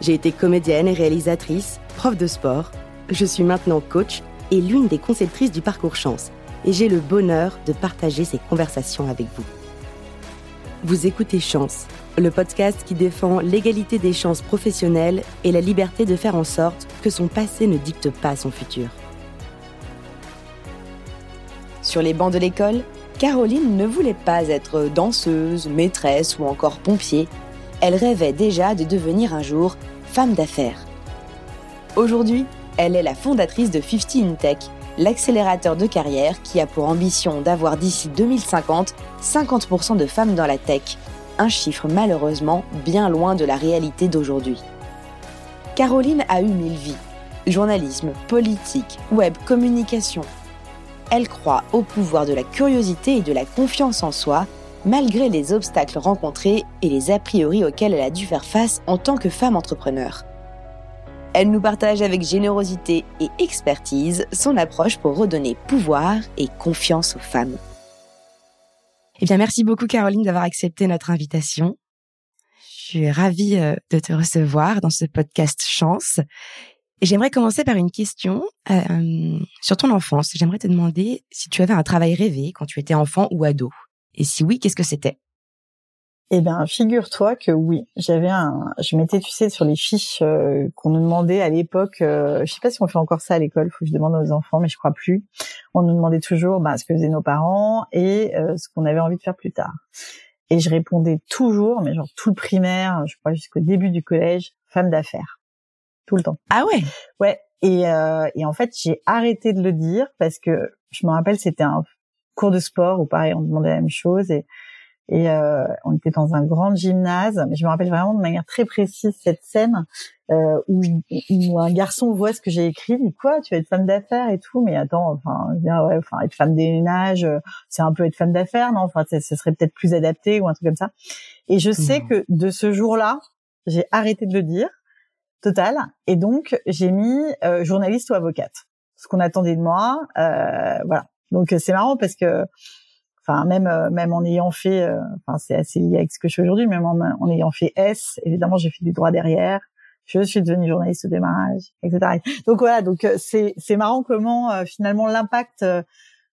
J'ai été comédienne et réalisatrice, prof de sport. Je suis maintenant coach et l'une des conceptrices du parcours chance. Et j'ai le bonheur de partager ces conversations avec vous. Vous écoutez Chance, le podcast qui défend l'égalité des chances professionnelles et la liberté de faire en sorte que son passé ne dicte pas son futur. Sur les bancs de l'école, Caroline ne voulait pas être danseuse, maîtresse ou encore pompier. Elle rêvait déjà de devenir un jour d'affaires. Aujourd'hui, elle est la fondatrice de 50 in Tech, l'accélérateur de carrière qui a pour ambition d'avoir d'ici 2050 50% de femmes dans la tech, un chiffre malheureusement bien loin de la réalité d'aujourd'hui. Caroline a eu mille vies. Journalisme, politique, web, communication, elle croit au pouvoir de la curiosité et de la confiance en soi, malgré les obstacles rencontrés et les a priori auxquels elle a dû faire face en tant que femme entrepreneur. Elle nous partage avec générosité et expertise son approche pour redonner pouvoir et confiance aux femmes. Eh bien, merci beaucoup Caroline d'avoir accepté notre invitation. Je suis ravie euh, de te recevoir dans ce podcast Chance J'aimerais commencer par une question euh, sur ton enfance. J'aimerais te demander si tu avais un travail rêvé quand tu étais enfant ou ado. Et si oui, qu'est-ce que c'était? Eh bien, figure-toi que oui, j'avais un, je m'étais, tu sais, sur les fiches euh, qu'on nous demandait à l'époque. Euh, je sais pas si on fait encore ça à l'école. Faut que je demande aux enfants, mais je crois plus. On nous demandait toujours bah, ce que faisaient nos parents et euh, ce qu'on avait envie de faire plus tard. Et je répondais toujours, mais genre tout le primaire, je crois jusqu'au début du collège, femme d'affaires tout le temps. Ah ouais? Ouais. Et, euh, et en fait, j'ai arrêté de le dire parce que je me rappelle, c'était un cours de sport où pareil, on demandait la même chose et et euh, on était dans un grand gymnase. Mais je me rappelle vraiment de manière très précise cette scène euh, où, où, un garçon voit ce que j'ai écrit, dit quoi, tu vas être femme d'affaires et tout. Mais attends, enfin, ouais, enfin, être femme des ménages, c'est un peu être femme d'affaires, non? Enfin, ce serait peut-être plus adapté ou un truc comme ça. Et je sais mmh. que de ce jour-là, j'ai arrêté de le dire total. Et donc, j'ai mis euh, journaliste ou avocate. Ce qu'on attendait de moi, euh, voilà. Donc c'est marrant parce que, enfin même euh, même en ayant fait, enfin c'est assez lié avec ce que je fais aujourd'hui, même en, ayant fait S, évidemment j'ai fait du droit derrière. Je suis devenue journaliste au démarrage, etc. Donc voilà, donc c'est c'est marrant comment finalement l'impact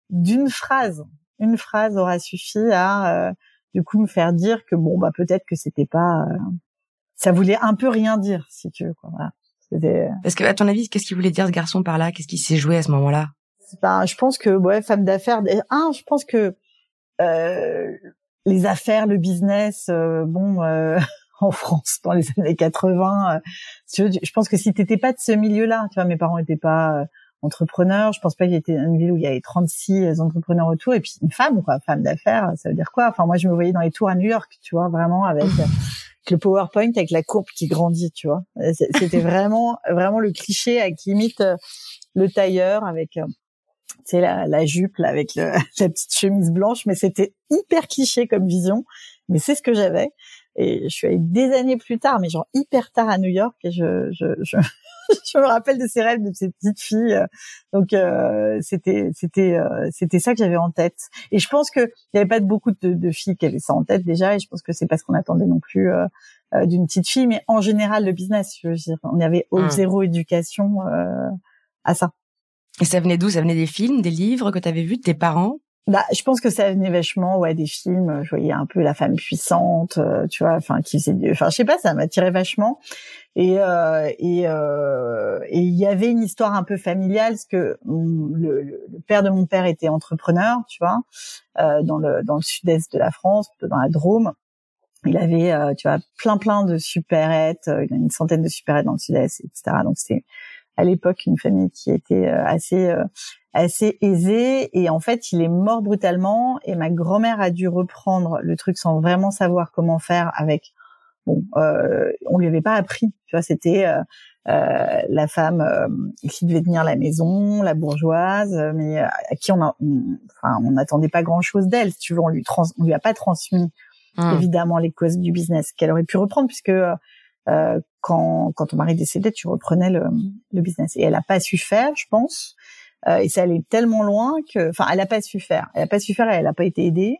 d'une phrase, une phrase aura suffi à du coup me faire dire que bon bah peut-être que c'était pas ça voulait un peu rien dire, si tu veux. Quoi. Voilà. Parce que à ton avis, qu'est-ce qu'il voulait dire ce garçon par là? Qu'est-ce qui s'est joué à ce moment-là? Ben, je pense que ouais, femme d'affaires. Un, je pense que euh, les affaires, le business, euh, bon, euh, en France dans les années 80, euh, je pense que si t'étais pas de ce milieu-là, tu vois, mes parents étaient pas entrepreneurs. Je pense pas qu'il y était une ville où il y avait 36 entrepreneurs autour et puis une femme, quoi, femme d'affaires. Ça veut dire quoi? Enfin, moi, je me voyais dans les tours à New York, tu vois, vraiment avec le PowerPoint avec la courbe qui grandit, tu vois. C'était vraiment vraiment le cliché à qui imite euh, le tailleur avec euh, tu la, la jupe là, avec le, la petite chemise blanche, mais c'était hyper cliché comme vision. Mais c'est ce que j'avais. Et je suis allée des années plus tard, mais genre hyper tard à New York, et je, je, je, je me rappelle de ces rêves de ces petites filles. Euh, donc euh, c'était c'était euh, c'était ça que j'avais en tête. Et je pense que il y avait pas beaucoup de, de, filles qui avaient ça en tête déjà. Et je pense que c'est pas ce qu'on attendait non plus d'une petite fille. Mais en général, le business, je veux dire, on avait mmh. zéro éducation à ça. Et ça venait d'où? Ça venait des films, des livres que tu avais vus de tes parents? Bah, je pense que ça venait vachement, ouais, des films. Je voyais un peu la femme puissante, tu vois, enfin, qui faisait, enfin, je sais pas, ça m'attirait vachement. Et euh, et euh, et il y avait une histoire un peu familiale parce que le, le, père de mon père était entrepreneur, tu vois, euh, dans le dans le sud-est de la France, dans la Drôme. Il avait, euh, tu vois, plein plein de supérettes, euh, il a une centaine de supérettes dans le sud-est, etc. Donc c'est à l'époque une famille qui était euh, assez assez aisée et en fait il est mort brutalement et ma grand-mère a dû reprendre le truc sans vraiment savoir comment faire avec bon, euh, on lui avait pas appris. Tu vois, c'était euh, la femme qui devait tenir la maison, la bourgeoise, mais à qui on, a, enfin, on n'attendait pas grand chose d'elle. Si tu veux, on lui trans, on lui a pas transmis mmh. évidemment les causes du business qu'elle aurait pu reprendre puisque euh, quand, quand ton mari décédait, tu reprenais le, le business. Et elle a pas su faire, je pense. Euh, et ça allait tellement loin que, enfin, elle a pas su faire. Elle a pas su faire et elle a pas été aidée.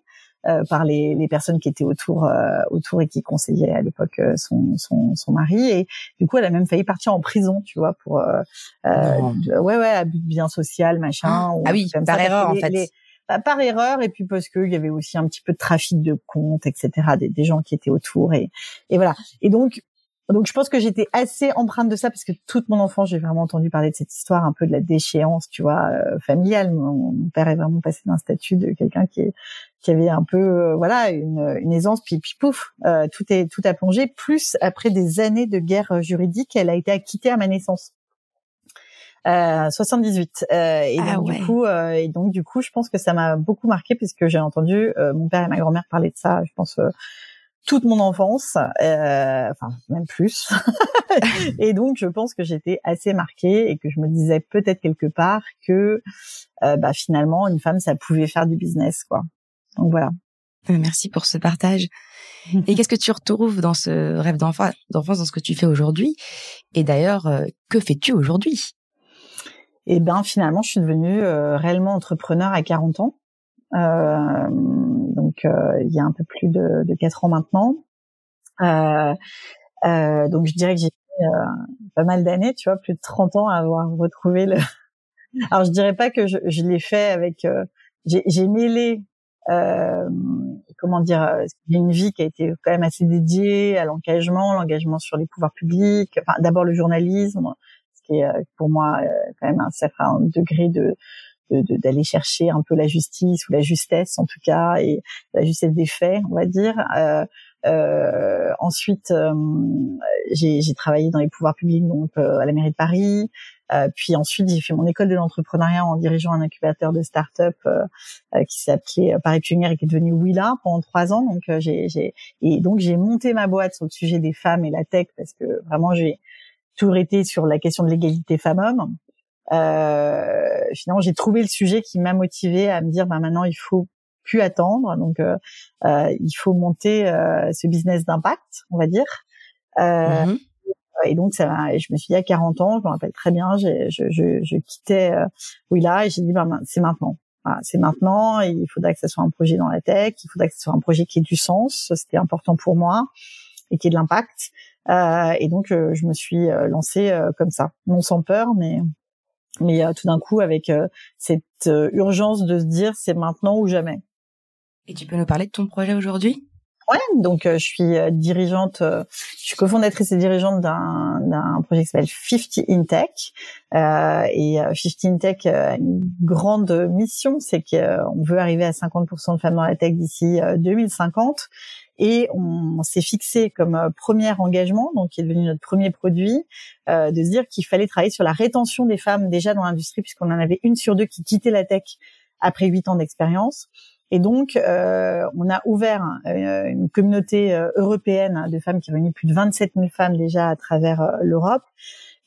Euh, par les, les, personnes qui étaient autour euh, autour et qui conseillaient à l'époque euh, son, son, son, mari et du coup elle a même failli partir en prison tu vois pour euh, ouais ouais abus de bien social machin ah, oui par erreur en fait bah, par erreur et puis parce qu'il y avait aussi un petit peu de trafic de comptes etc des, des gens qui étaient autour et et voilà et donc donc je pense que j'étais assez empreinte de ça parce que toute mon enfance j'ai vraiment entendu parler de cette histoire un peu de la déchéance, tu vois, euh, familiale. Mon, père est vraiment passé d'un statut de quelqu'un qui qui avait un peu euh, voilà une, une, aisance puis puis pouf euh, tout est tout a plongé. Plus après des années de guerre juridique, elle a été acquittée à ma naissance. 78 et ah donc du coup et donc du coup je pense que ça m'a beaucoup marqué puisque j'ai entendu mon père et ma grand-mère parler de ça je pense toute mon enfance, euh, enfin même plus. et donc je pense que j'étais assez marquée et que je me disais peut-être quelque part que euh, bah, finalement une femme ça pouvait faire du business quoi. Donc voilà. Euh, merci pour ce partage. Et qu'est-ce que tu retrouves dans ce rêve d'enfance, dans ce que tu fais aujourd'hui? Et d'ailleurs, que fais-tu aujourd'hui? Eh ben finalement, je suis devenue réellement entrepreneur à 40 ans. Euh, donc euh, il y a un peu plus de, de 4 ans maintenant. Euh, donc je dirais que j'ai pas mal d'années, tu vois, plus de 30 ans à avoir retrouvé le. Alors je dirais pas que je, je l'ai fait avec. j'ai mêlé euh, comment dire, une vie qui a été quand même assez dédiée à l'engagement, l'engagement sur les pouvoirs publics. Enfin, d'abord le journalisme, ce qui est pour moi quand même un certain degré de d'aller chercher un peu la justice ou la justesse en tout cas et la justesse des faits on va dire. Euh, euh, ensuite euh, j'ai travaillé dans les pouvoirs publics donc euh, à la mairie de Paris. Euh, puis ensuite j'ai fait mon école de l'entrepreneuriat en dirigeant un incubateur de start-up qui s'appelait Paris Pionnière et qui est devenu Willa pendant trois ans. Donc j'ai et donc j'ai monté ma boîte sur le sujet des femmes et la tech parce que vraiment j'ai toujours été sur la question de l'égalité femmes-hommes euh, finalement, j'ai trouvé le sujet qui m'a motivé à me dire, bah maintenant, il faut plus attendre. Donc, euh, euh, il faut monter ce business d'impact, on va dire. Mm-hmm. Et donc, ça, je me suis dit à 40 ans, je me rappelle très bien, je, je, je, quittais Willa et j'ai dit, bah, c'est maintenant. c'est maintenant. il faudra que ce soit un projet dans la tech. Il faudra que ce soit un projet qui ait du sens. C'était important pour moi et qui ait de l'impact. Euh, et donc, je me suis lancée comme ça, non sans peur, mais mais euh, tout d'un coup avec euh, cette euh, urgence de se dire c'est maintenant ou jamais. Et tu peux nous parler de ton projet aujourd'hui? Ouais, donc je suis dirigeante, je suis cofondatrice et dirigeante d'un, d'un projet qui s'appelle 50 in Tech. Euh, et 50 in Tech a une grande mission, c'est qu'on veut arriver à 50% de femmes dans la tech d'ici 2050. Et on, s'est fixé comme euh, premier engagement, donc qui est devenu notre premier produit, euh, de se dire qu'il fallait travailler sur la rétention des femmes déjà dans l'industrie, puisqu'on en avait une sur deux qui quittait la tech après huit ans d'expérience. Et donc, euh, on a ouvert euh, une communauté européenne de femmes qui réunit plus de 27 000 femmes déjà à travers l'Europe,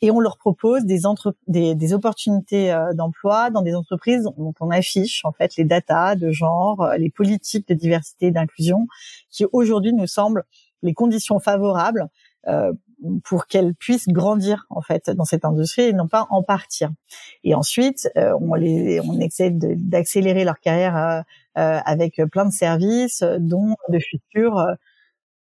et on leur propose des, des, des opportunités euh, d'emploi dans des entreprises dont on affiche en fait les datas de genre, euh, les politiques de diversité et d'inclusion, qui aujourd'hui nous semblent les conditions favorables euh, pour qu'elles puissent grandir en fait dans cette industrie et non pas en partir. Et ensuite, euh, on, les, on essaie d'accélérer leur carrière avec plein de services, dont de futurs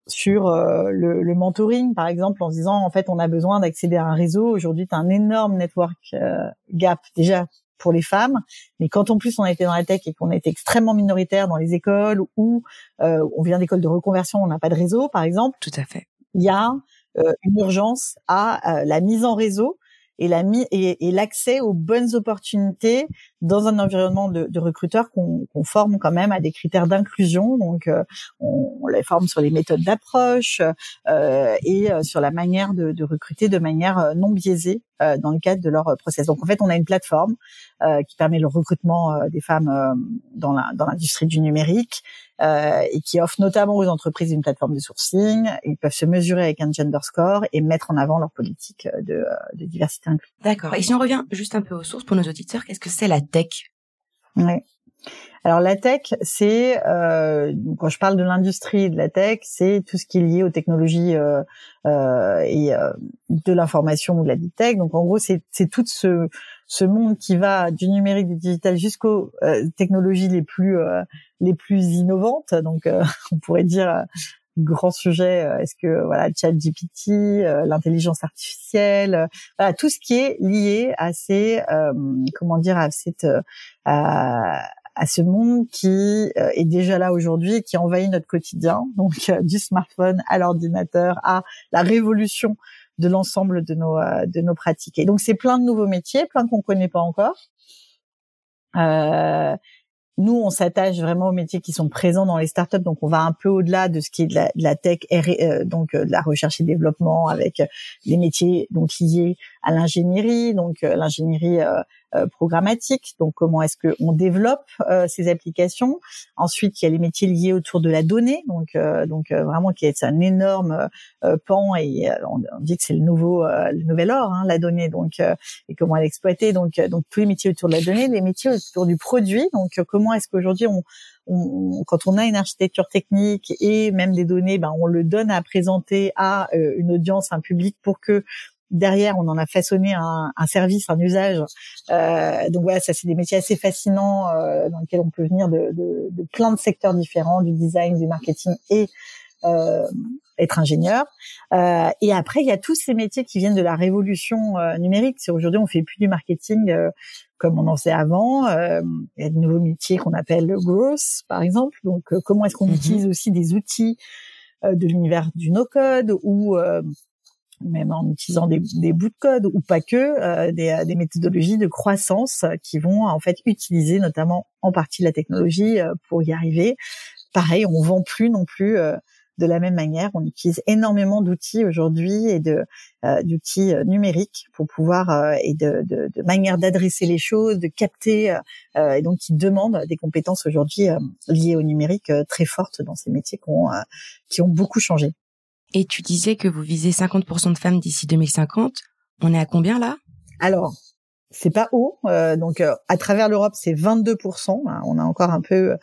sur euh, le, le, mentoring, par exemple, en disant en fait on a besoin d'accéder à un réseau. Aujourd'hui, tu as un énorme network euh, gap déjà pour les femmes, mais quand en plus on était dans la tech et qu'on était extrêmement minoritaire dans les écoles ou euh, on vient d'écoles de reconversion, on n'a pas de réseau, par exemple. Tout à fait. Il y a une urgence à la mise en réseau et la et, et l'accès aux bonnes opportunités dans un environnement de, recruteurs qu'on forme quand même à des critères d'inclusion. Donc, euh, on, les forme sur les méthodes d'approche euh, et euh, sur la manière de, de, recruter de manière euh, non biaisée dans le cadre de leur process. Donc en fait, on a une plateforme qui permet le recrutement des femmes dans l'industrie du numérique et qui offre notamment aux entreprises une plateforme de sourcing. Ils peuvent se mesurer avec un gender score et mettre en avant leur politique de, de diversité inclusive. D'accord. Et si on revient juste un peu aux sources pour nos auditeurs, qu'est-ce que c'est la tech? Oui. Alors la tech, c'est euh, quand je parle de l'industrie de la tech, c'est tout ce qui est lié aux technologies euh, euh, et euh, de l'information ou de la deep tech. Donc en gros, c'est tout ce ce monde qui va du numérique, du digital jusqu'aux euh, technologies les plus euh, les plus innovantes. Donc on pourrait dire grand sujet est-ce que voilà ChatGPT l'intelligence artificielle voilà tout ce qui est lié à ces comment dire à cette à ce monde qui euh, est déjà là aujourd'hui et qui envahit notre quotidien, donc euh, du smartphone à l'ordinateur, à la révolution de l'ensemble de nos euh, de nos pratiques. Et donc c'est plein de nouveaux métiers, plein qu'on connaît pas encore. Euh, nous, on s'attache vraiment aux métiers qui sont présents dans les startups, donc on va un peu au-delà de ce qui est de la, tech, donc de la recherche et développement, avec les métiers donc liés à l'ingénierie, donc l'ingénierie programmatique. Donc comment est-ce qu'on développe euh, ces applications? Ensuite, il y a les métiers liés autour de la donnée. Donc euh, donc vraiment qui est un énorme pan et on, dit que c'est le nouveau le nouvel or, hein, la donnée. Donc et comment l'exploiter. Donc donc tous les métiers autour de la donnée, les métiers autour du produit. Donc comment est-ce qu'aujourd'hui on on, quand on a une architecture technique et même des données, ben on le donne à présenter à une audience, un public, pour que derrière, on en a façonné un, un service, un usage. Euh, donc voilà, ça c'est des métiers assez fascinants euh, dans lesquels on peut venir de, de, de, plein de secteurs différents, du design, du marketing et euh, être ingénieur. Euh, et après, il y a tous ces métiers qui viennent de la révolution euh, numérique. C'est aujourd'hui, on fait plus du marketing euh, comme on en faisait avant. il y a de nouveaux métiers qu'on appelle le growth, par exemple. Donc, comment est-ce qu'on mm-hmm. utilise aussi des outils de l'univers du no-code ou même en utilisant des, des, bouts de code ou pas que, euh, des, euh, des, méthodologies de croissance qui vont en fait utiliser notamment en partie la technologie euh, pour y arriver. Pareil, on vend plus non plus de la même manière. On utilise énormément d'outils aujourd'hui et de d'outils numériques pour pouvoir et de, de, de manière d'adresser les choses, de capter et donc qui demandent des compétences aujourd'hui liées au numérique très fortes dans ces métiers qui ont beaucoup changé. Et tu disais que vous visez 50% de femmes d'ici 2050. On est à combien là? Alors, c'est pas haut. Euh, donc, euh, à travers l'Europe, c'est 22%. Hein, on a encore un peu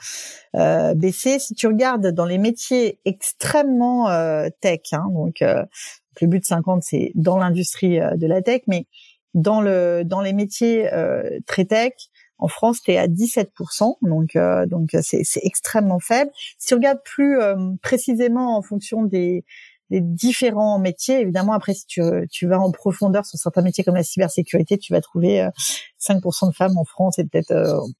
euh, baissé. Si tu regardes dans les métiers extrêmement tech, hein, donc le but de 50, c'est dans l'industrie de la tech, mais dans le dans les métiers très tech, en France, tu es à 17%, donc donc c'est extrêmement faible. Si tu regardes plus précisément en fonction des des différents métiers. Évidemment, après, si tu, tu vas en profondeur sur certains métiers comme la cybersécurité, tu vas trouver 5% euh, de femmes en France et peut-être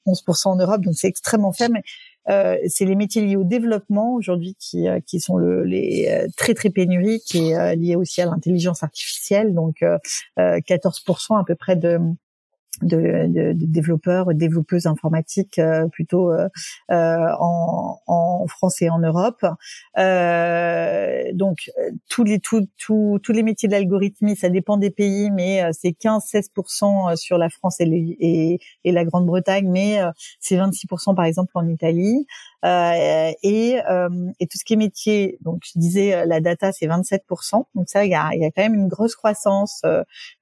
11% euh, en Europe, donc c'est extrêmement faible. Euh, c'est les métiers liés au développement aujourd'hui qui, euh, qui sont le, les très très pénuriques et liés aussi à l'intelligence artificielle. Donc 14% à peu près de de, de, de, développeurs, développeuses informatiques euh, plutôt euh, euh, en, en, France et en Europe. Euh, donc tous les tous tous tous les métiers de l'algorithmie, ça dépend des pays, mais c'est 15-16% sur la France et, et, et la Grande-Bretagne, mais c'est 26% par exemple en Italie. Euh, et, euh, et tout ce qui est métier, donc je disais euh, la data c'est 27%, donc ça il y a, y a quand même une grosse croissance,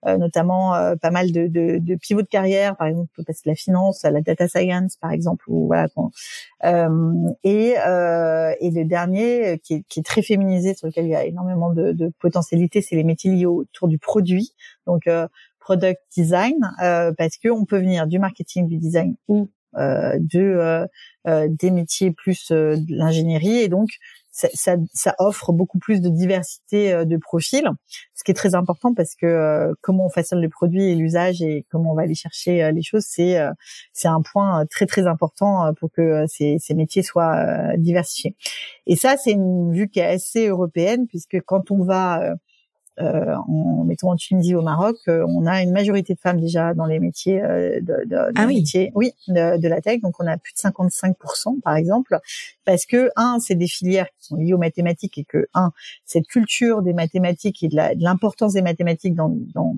notamment pas mal de, de, de, pivots carrière, par exemple parce que la finance, la data science par exemple, ou voilà. et et le dernier qui est, qui est, très féminisé sur lequel il y a énormément de, de potentialité, c'est les métiers liés autour du produit, donc product design, parce que on peut venir du marketing, du design ou euh, de euh, euh, des métiers plus de l'ingénierie et donc ça, ça, ça, offre beaucoup plus de diversité de profils, ce qui est très important parce que comment on façonne les produits et l'usage et comment on va aller chercher les choses, c'est c'est un point très très important pour que ces, ces métiers soient diversifiés. Et ça, c'est une vue qui est assez européenne puisque quand on va euh, en mettons en Tunisie au Maroc, euh, on a une majorité de femmes déjà dans les métiers euh, de, de, ah oui. métiers, oui, de, la tech. Donc on a plus de 55% par exemple, parce que un, c'est des filières qui sont liées aux mathématiques et que un, cette culture des mathématiques et de l'importance des mathématiques dans, dans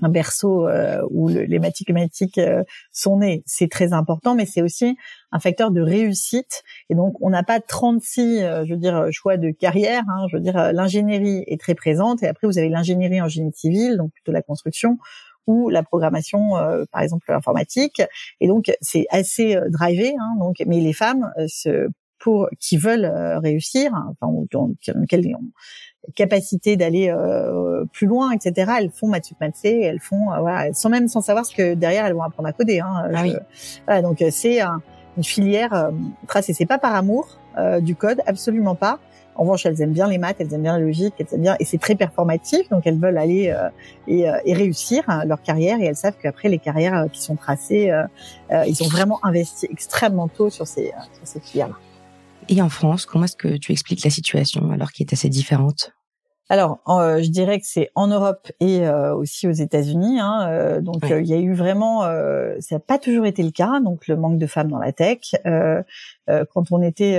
un berceau euh, où les mathématiques euh, sont nées. C'est très important, mais c'est aussi un facteur de réussite. Et donc, on n'a pas 36, euh, je veux dire, choix de carrière. Hein. je veux dire, l'ingénierie est très présente. Et après, vous avez l'ingénierie en génie civil, donc plutôt la construction, ou la programmation, par exemple l'informatique. Et donc, c'est assez drivé. Hein, donc, mais les femmes, se, pour qui veulent réussir, hein, enfin, dans, dans, capacité d'aller euh, plus loin, etc. Elles font Mathieu Matsé, elles font, euh, voilà, sont même sans savoir ce que derrière elles vont apprendre à coder. Hein. Ah oui. Voilà, donc euh, c'est une filière euh, tracée. C'est pas par amour du code, absolument pas. En revanche, elles aiment bien les maths, elles aiment bien la logique, elles aiment bien, et c'est très performatif, donc elles veulent aller et, et, réussir hein, leur carrière, et elles savent qu'après les carrières qui sont tracées, ils ont vraiment investi extrêmement tôt sur ces, sur ces filières-là. Et en France, comment est-ce que tu expliques la situation alors qu'elle est assez différente? Alors, euh, je dirais que c'est en Europe et euh, aussi aux États-Unis. Hein, euh, donc, il y a eu vraiment, ça n'a pas toujours été le cas. Donc, le manque de femmes dans la tech. quand on était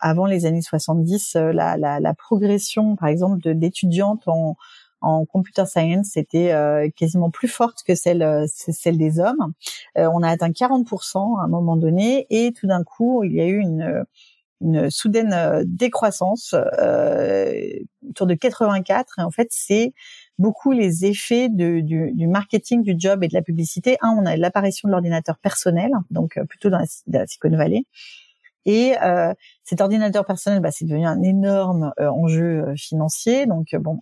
avant les années 70, la, la, la progression, par exemple, d'étudiantes en, en computer science c'était quasiment plus forte que celle celle des hommes. on a atteint 40% à un moment donné et tout d'un coup il y a eu une une soudaine euh, décroissance euh, autour de 84 et en fait c'est beaucoup les effets de, du, du, marketing du job et de la publicité. Un, on a l'apparition de l'ordinateur personnel, donc euh, plutôt dans la, Silicon Valley. Et euh, cet ordinateur personnel, bah, c'est devenu un énorme enjeu financier. Donc bon,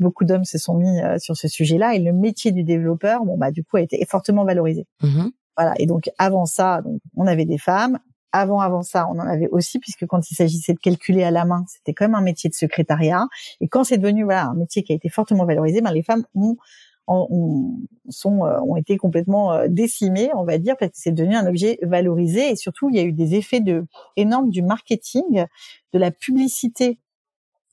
beaucoup d'hommes se sont mis sur ce sujet-là et le métier du développeur, bon bah du coup, a été fortement valorisé. Mmh voilà. Et donc avant ça, donc on avait des femmes avant, avant ça, on en avait aussi, puisque quand il s'agissait de calculer à la main, c'était quand même un métier de secrétariat. Et quand c'est devenu voilà un métier qui a été fortement valorisé, ben les femmes ont ont, sont, euh, ont été complètement euh, décimées, on va dire, parce que c'est devenu un objet valorisé. Et surtout, il y a eu des effets de énormes du marketing, de la publicité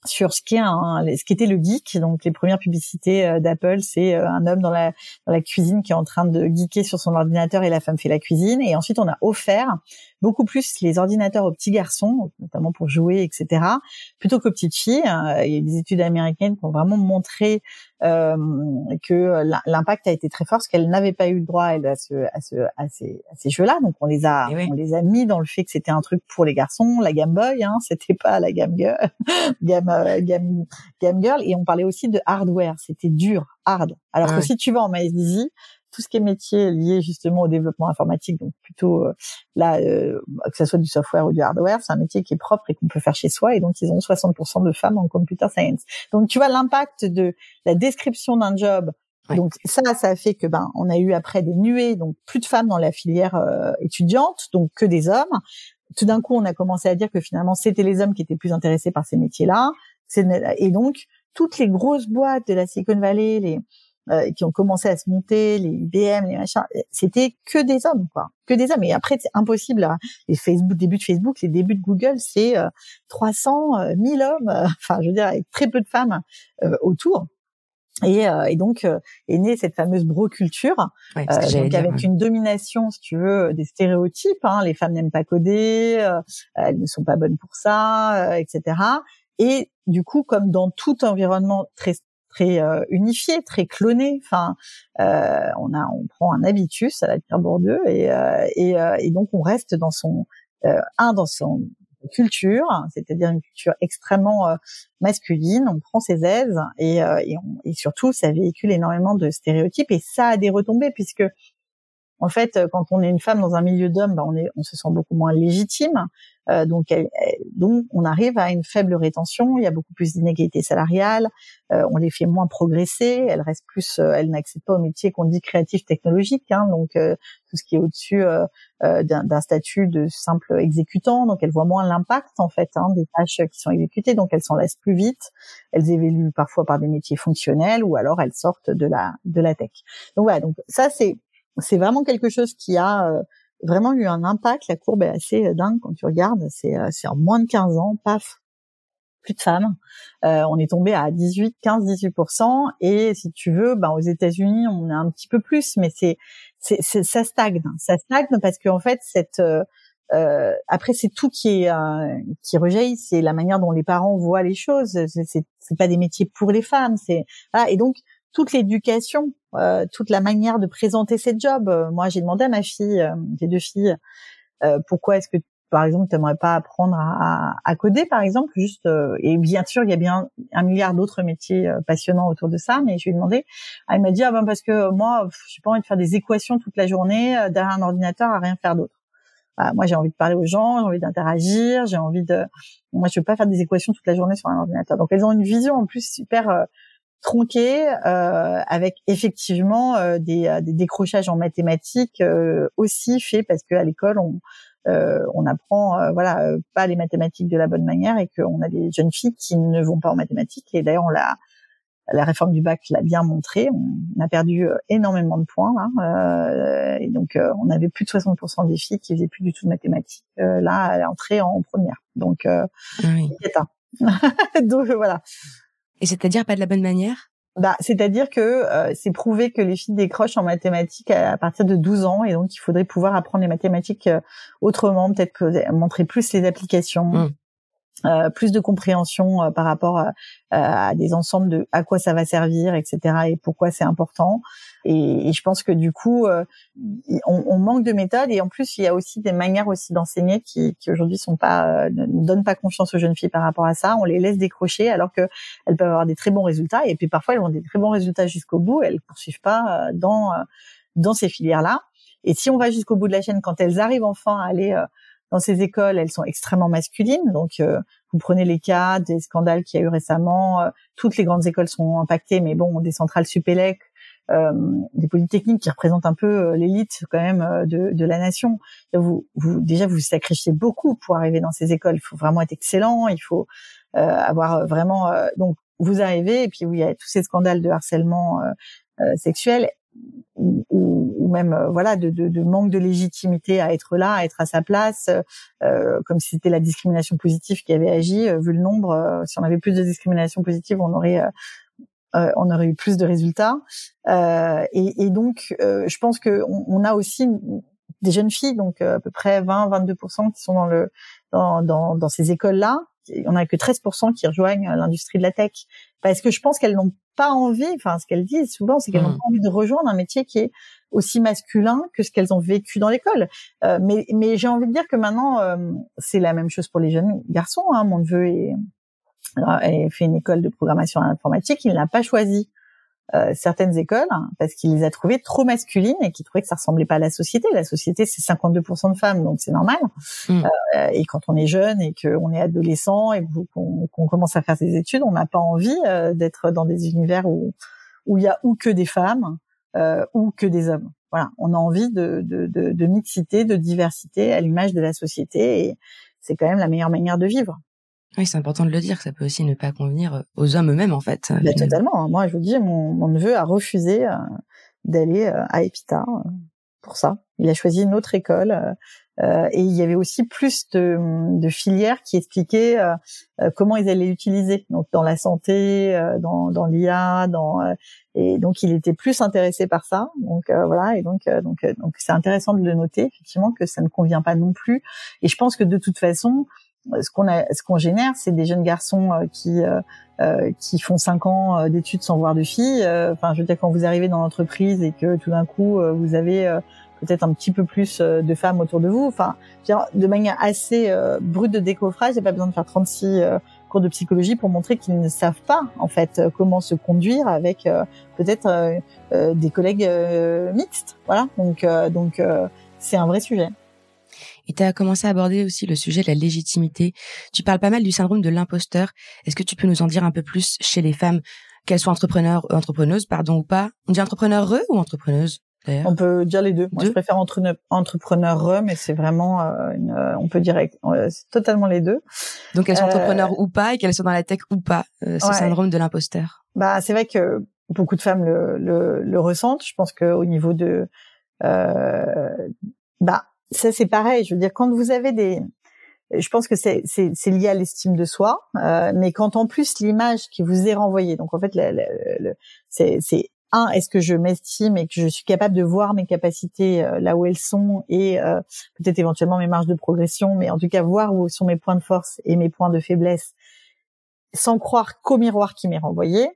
sur ce qui ce qui était le geek. Donc les premières publicités euh, d'Apple, c'est un homme dans la dans la cuisine qui est en train de geeker sur son ordinateur et la femme fait la cuisine. Et ensuite on a offert beaucoup plus les ordinateurs aux petits garçons, notamment pour jouer, etc., plutôt qu'aux petites filles. Euh, il y a des études américaines qui ont vraiment montré euh, que l'impact a été très fort, parce qu'elle n'avait pas eu le droit à, ce, à, ce, à ces, à ces jeux-là. Donc on les a, eh on les a mis dans le fait que c'était un truc pour les garçons, la Game Boy, hein, c'était pas la Game Girl, Game, euh, Game, Game Girl. Et on parlait aussi de hardware, c'était dur, hard. Alors que si tu vas en MySDZ, tout ce qui est métier lié justement au développement informatique, donc plutôt euh, là, euh, que ce soit du software ou du hardware, c'est un métier qui est propre et qu'on peut faire chez soi. Et donc, ils ont 60% de femmes en computer science. Donc, tu vois l'impact de la description d'un job. Donc ça, ça a fait que ben on a eu après des nuées, donc plus de femmes dans la filière euh, étudiante, donc que des hommes. Tout d'un coup, on a commencé à dire que finalement c'était les hommes qui étaient plus intéressés par ces métiers-là. Et donc toutes les grosses boîtes de la Silicon Valley, les euh, qui ont commencé à se monter, les IBM, les machins, c'était que des hommes, quoi, que des hommes. Et après, c'est impossible. Hein. Les Facebook, début de Facebook, les débuts de Google, c'est 300, euh, 1000 euh, hommes. Enfin, je veux dire, avec très peu de femmes autour. Et, et, donc est née cette fameuse broculture, ouais, donc avec une domination, si tu veux, des stéréotypes. Hein, les femmes n'aiment pas coder, elles ne sont pas bonnes pour ça, etc. Et du coup, comme dans tout environnement très très euh, unifié, très cloné. Enfin, euh, on a, on prend un habitus à la Pierre Bourdieu et, euh, et, donc on reste dans son un dans son culture, c'est-à-dire une culture extrêmement masculine. On prend ses aises et, et, surtout ça véhicule énormément de stéréotypes et ça a des retombées puisque en fait, quand on est une femme dans un milieu d'hommes, ben on, on se sent beaucoup moins légitime. Euh, donc, donc, on arrive à une faible rétention. Il y a beaucoup plus d'inégalités salariales. Euh, on les fait moins progresser. Elles restent plus, euh, elles pas au métier qu'on dit créatif technologique. Hein, donc, tout ce qui est au-dessus d'un statut de simple exécutant. Donc, elles voient moins l'impact en fait hein, des tâches qui sont exécutées. Donc, elles s'en laissent plus vite. Elles évoluent parfois par des métiers fonctionnels ou alors elles sortent de la de la tech. Donc voilà. Donc ça c'est c'est vraiment quelque chose qui a vraiment eu un impact. La courbe est assez euh, dingue quand tu regardes. C'est, euh, c'est en moins de 15 ans, paf, plus de femmes. Euh, on est tombé à 18, 15, 18% Et si tu veux, ben aux États-Unis, on est un petit peu plus, mais c'est, c'est, ça stagne. Ça stagne parce qu'en fait, cette euh, après, c'est tout qui est qui rejaillit, c'est la manière dont les parents voient les choses. C'est, c'est, pas des métiers pour les femmes. C'est voilà. et donc toute l'éducation, toute la manière de présenter ses jobs. moi, j'ai demandé à ma fille, j'ai deux filles, pourquoi est-ce que par exemple, tu n'aimerais pas apprendre à, à, coder, par exemple, juste euh, et bien sûr, il y a bien un milliard d'autres métiers euh, passionnants autour de ça, mais je lui ai demandé, ah, elle m'a dit ah ben parce que moi, j'ai pas envie de faire des équations toute la journée euh, derrière un ordinateur à rien faire d'autre. Bah, moi, j'ai envie de parler aux gens, j'ai envie d'interagir, j'ai envie de, moi, je veux pas faire des équations toute la journée sur un ordinateur. Donc, elles ont une vision en plus super tronquée, avec effectivement des, des, décrochages en mathématiques aussi faits parce qu'à l'école, on euh, on apprend euh, voilà euh, pas les mathématiques de la bonne manière et qu'on a des jeunes filles qui ne vont pas en mathématiques et d'ailleurs on l'a la réforme du bac l'a bien montré. On a perdu énormément de points là, et donc on avait plus de 60% des filles qui faisaient plus du tout de mathématiques là à l'entrée en première. Donc ah oui. donc voilà. Et c'est-à-dire pas de la bonne manière? Bah, c'est-à-dire que euh, c'est prouvé que les filles décrochent en mathématiques à, partir de 12 ans et donc il faudrait pouvoir apprendre les mathématiques euh, autrement, peut-être montrer plus les applications. Mmh. Euh, plus de compréhension euh, par rapport à, à, des ensembles de à quoi ça va servir, etc. et pourquoi c'est important. Et, je pense que du coup, euh, on, on, manque de méthodes et en plus il y a aussi des manières aussi d'enseigner qui, qui aujourd'hui sont pas ne donnent pas confiance aux jeunes filles par rapport à ça. On les laisse décrocher alors que elles peuvent avoir des très bons résultats et puis parfois elles ont des très bons résultats jusqu'au bout. Elles poursuivent pas dans dans ces filières là. Et si on va jusqu'au bout de la chaîne, quand elles arrivent enfin à aller dans ces écoles, elles sont extrêmement masculines. Donc, euh, vous prenez les cas des scandales qu'il y a eu récemment. Euh, toutes les grandes écoles sont impactées, mais bon, des centrales Supélec, euh, des polytechniques qui représentent un peu l'élite quand même de, de, la nation. Vous, vous, déjà, vous sacrifiez beaucoup pour arriver dans ces écoles. Il faut vraiment être excellent. Il faut avoir vraiment. donc, vous arrivez et puis il y a tous ces scandales de harcèlement sexuel ou, ou, même euh, voilà de, de, de, manque de légitimité à être là, à être à sa place, euh, comme si c'était la discrimination positive qui avait agi. Euh, vu le nombre, euh, si on avait plus de discrimination positive, on aurait on aurait eu plus de résultats. Et, et, donc, je pense que on, on, a aussi des jeunes filles, donc à peu près 20-22% qui sont dans le dans, dans, dans ces écoles-là, on a que 13% qui rejoignent l'industrie de la tech parce que je pense qu'elles n'ont pas envie, enfin ce qu'elles disent souvent, c'est qu'elles n'ont mmh. pas envie de rejoindre un métier qui est aussi masculin que ce qu'elles ont vécu dans l'école. Euh, mais mais j'ai envie de dire que maintenant euh, c'est la même chose pour les jeunes garçons. Hein. Mon neveu est, est fait une école de programmation informatique, il n'a pas choisi euh, certaines écoles hein, parce qu'il les a trouvées trop masculines et qu'il trouvait que ça ressemblait pas à la société. La société, c'est 52% de femmes, donc c'est normal. Mm. Euh, et quand on est jeune et qu'on est adolescent et qu'on commence à faire ses études, on n'a pas envie euh, d'être dans des univers où où il y a ou que des femmes ou que des hommes. Voilà, on a envie de, de, de, de mixité, de diversité à l'image de la société et c'est quand même la meilleure manière de vivre. Oui, c'est important de le dire. Ça peut aussi ne pas convenir euh, aux hommes eux-mêmes, en fait. Bah, totalement. Hein. Moi, je vous dis, mon, mon neveu a refusé euh, d'aller euh, à Epita pour ça. Il a choisi une autre école. et il y avait aussi plus de, de filières qui expliquaient comment ils allaient l'utiliser. Donc dans la santé, dans, dans l'IA, dans et donc il était plus intéressé par ça. Donc voilà. Et donc donc donc c'est intéressant de le noter effectivement que ça ne convient pas non plus. Et je pense que de toute façon ce qu'on ce qu'on génère, c'est des jeunes garçons euh, qui euh, euh, qui font cinq ans d'études sans voir de filles. Enfin, je veux dire, quand vous arrivez dans l'entreprise et que tout d'un coup vous avez peut-être un petit peu plus de femmes autour de vous. Enfin, de manière assez brute de décoffrage, il n'y a pas besoin de faire 36 cours de psychologie pour montrer qu'ils ne savent pas en fait comment se conduire avec peut-être des collègues mixtes. Voilà, donc donc c'est un vrai sujet. Et tu as commencé à aborder aussi le sujet de la légitimité. Tu parles pas mal du syndrome de l'imposteur. Est-ce que tu peux nous en dire un peu plus chez les femmes, qu'elles soient entrepreneurs, euh, entrepreneuses, pardon, ou pas? On dit entrepreneureux ou entrepreneuse on peut dire les deux. Moi, je préfère entre, entrepreneur mais c'est vraiment, euh, une, euh, on peut dire, c'est totalement les deux. Donc, elles sont entrepreneurs ou pas, et qu'elles sont dans la tech ou pas, ce syndrome de l'imposteur. Bah, c'est vrai que beaucoup de femmes le, le, le ressentent. Je pense qu'au niveau de, bah, ça c'est pareil. Je veux dire, quand vous avez des, je pense que c'est lié à l'estime de soi, euh, mais quand en plus l'image qui vous est renvoyée, donc en fait, c'est un, est-ce que je m'estime et que je suis capable de voir mes capacités euh, là où elles sont et euh, peut-être éventuellement mes marges de progression, mais en tout cas voir où sont mes points de force et mes points de faiblesse, sans croire qu'au miroir qui m'est renvoyé.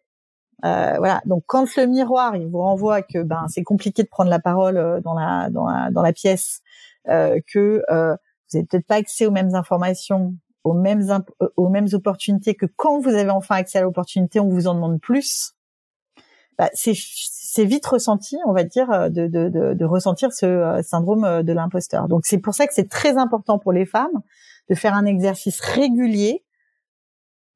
Euh, voilà. Donc quand le miroir il vous renvoie que ben c'est compliqué de prendre la parole euh, dans la dans la, dans la pièce, que euh, vous n'avez peut-être pas accès aux mêmes informations, aux mêmes aux mêmes opportunités que quand vous avez enfin accès à l'opportunité, on vous en demande plus. Bah, c'est c'est vite ressenti, on va dire, de, de, de, de ressentir ce syndrome de l'imposteur. Donc c'est pour ça que c'est très important pour les femmes de faire un exercice régulier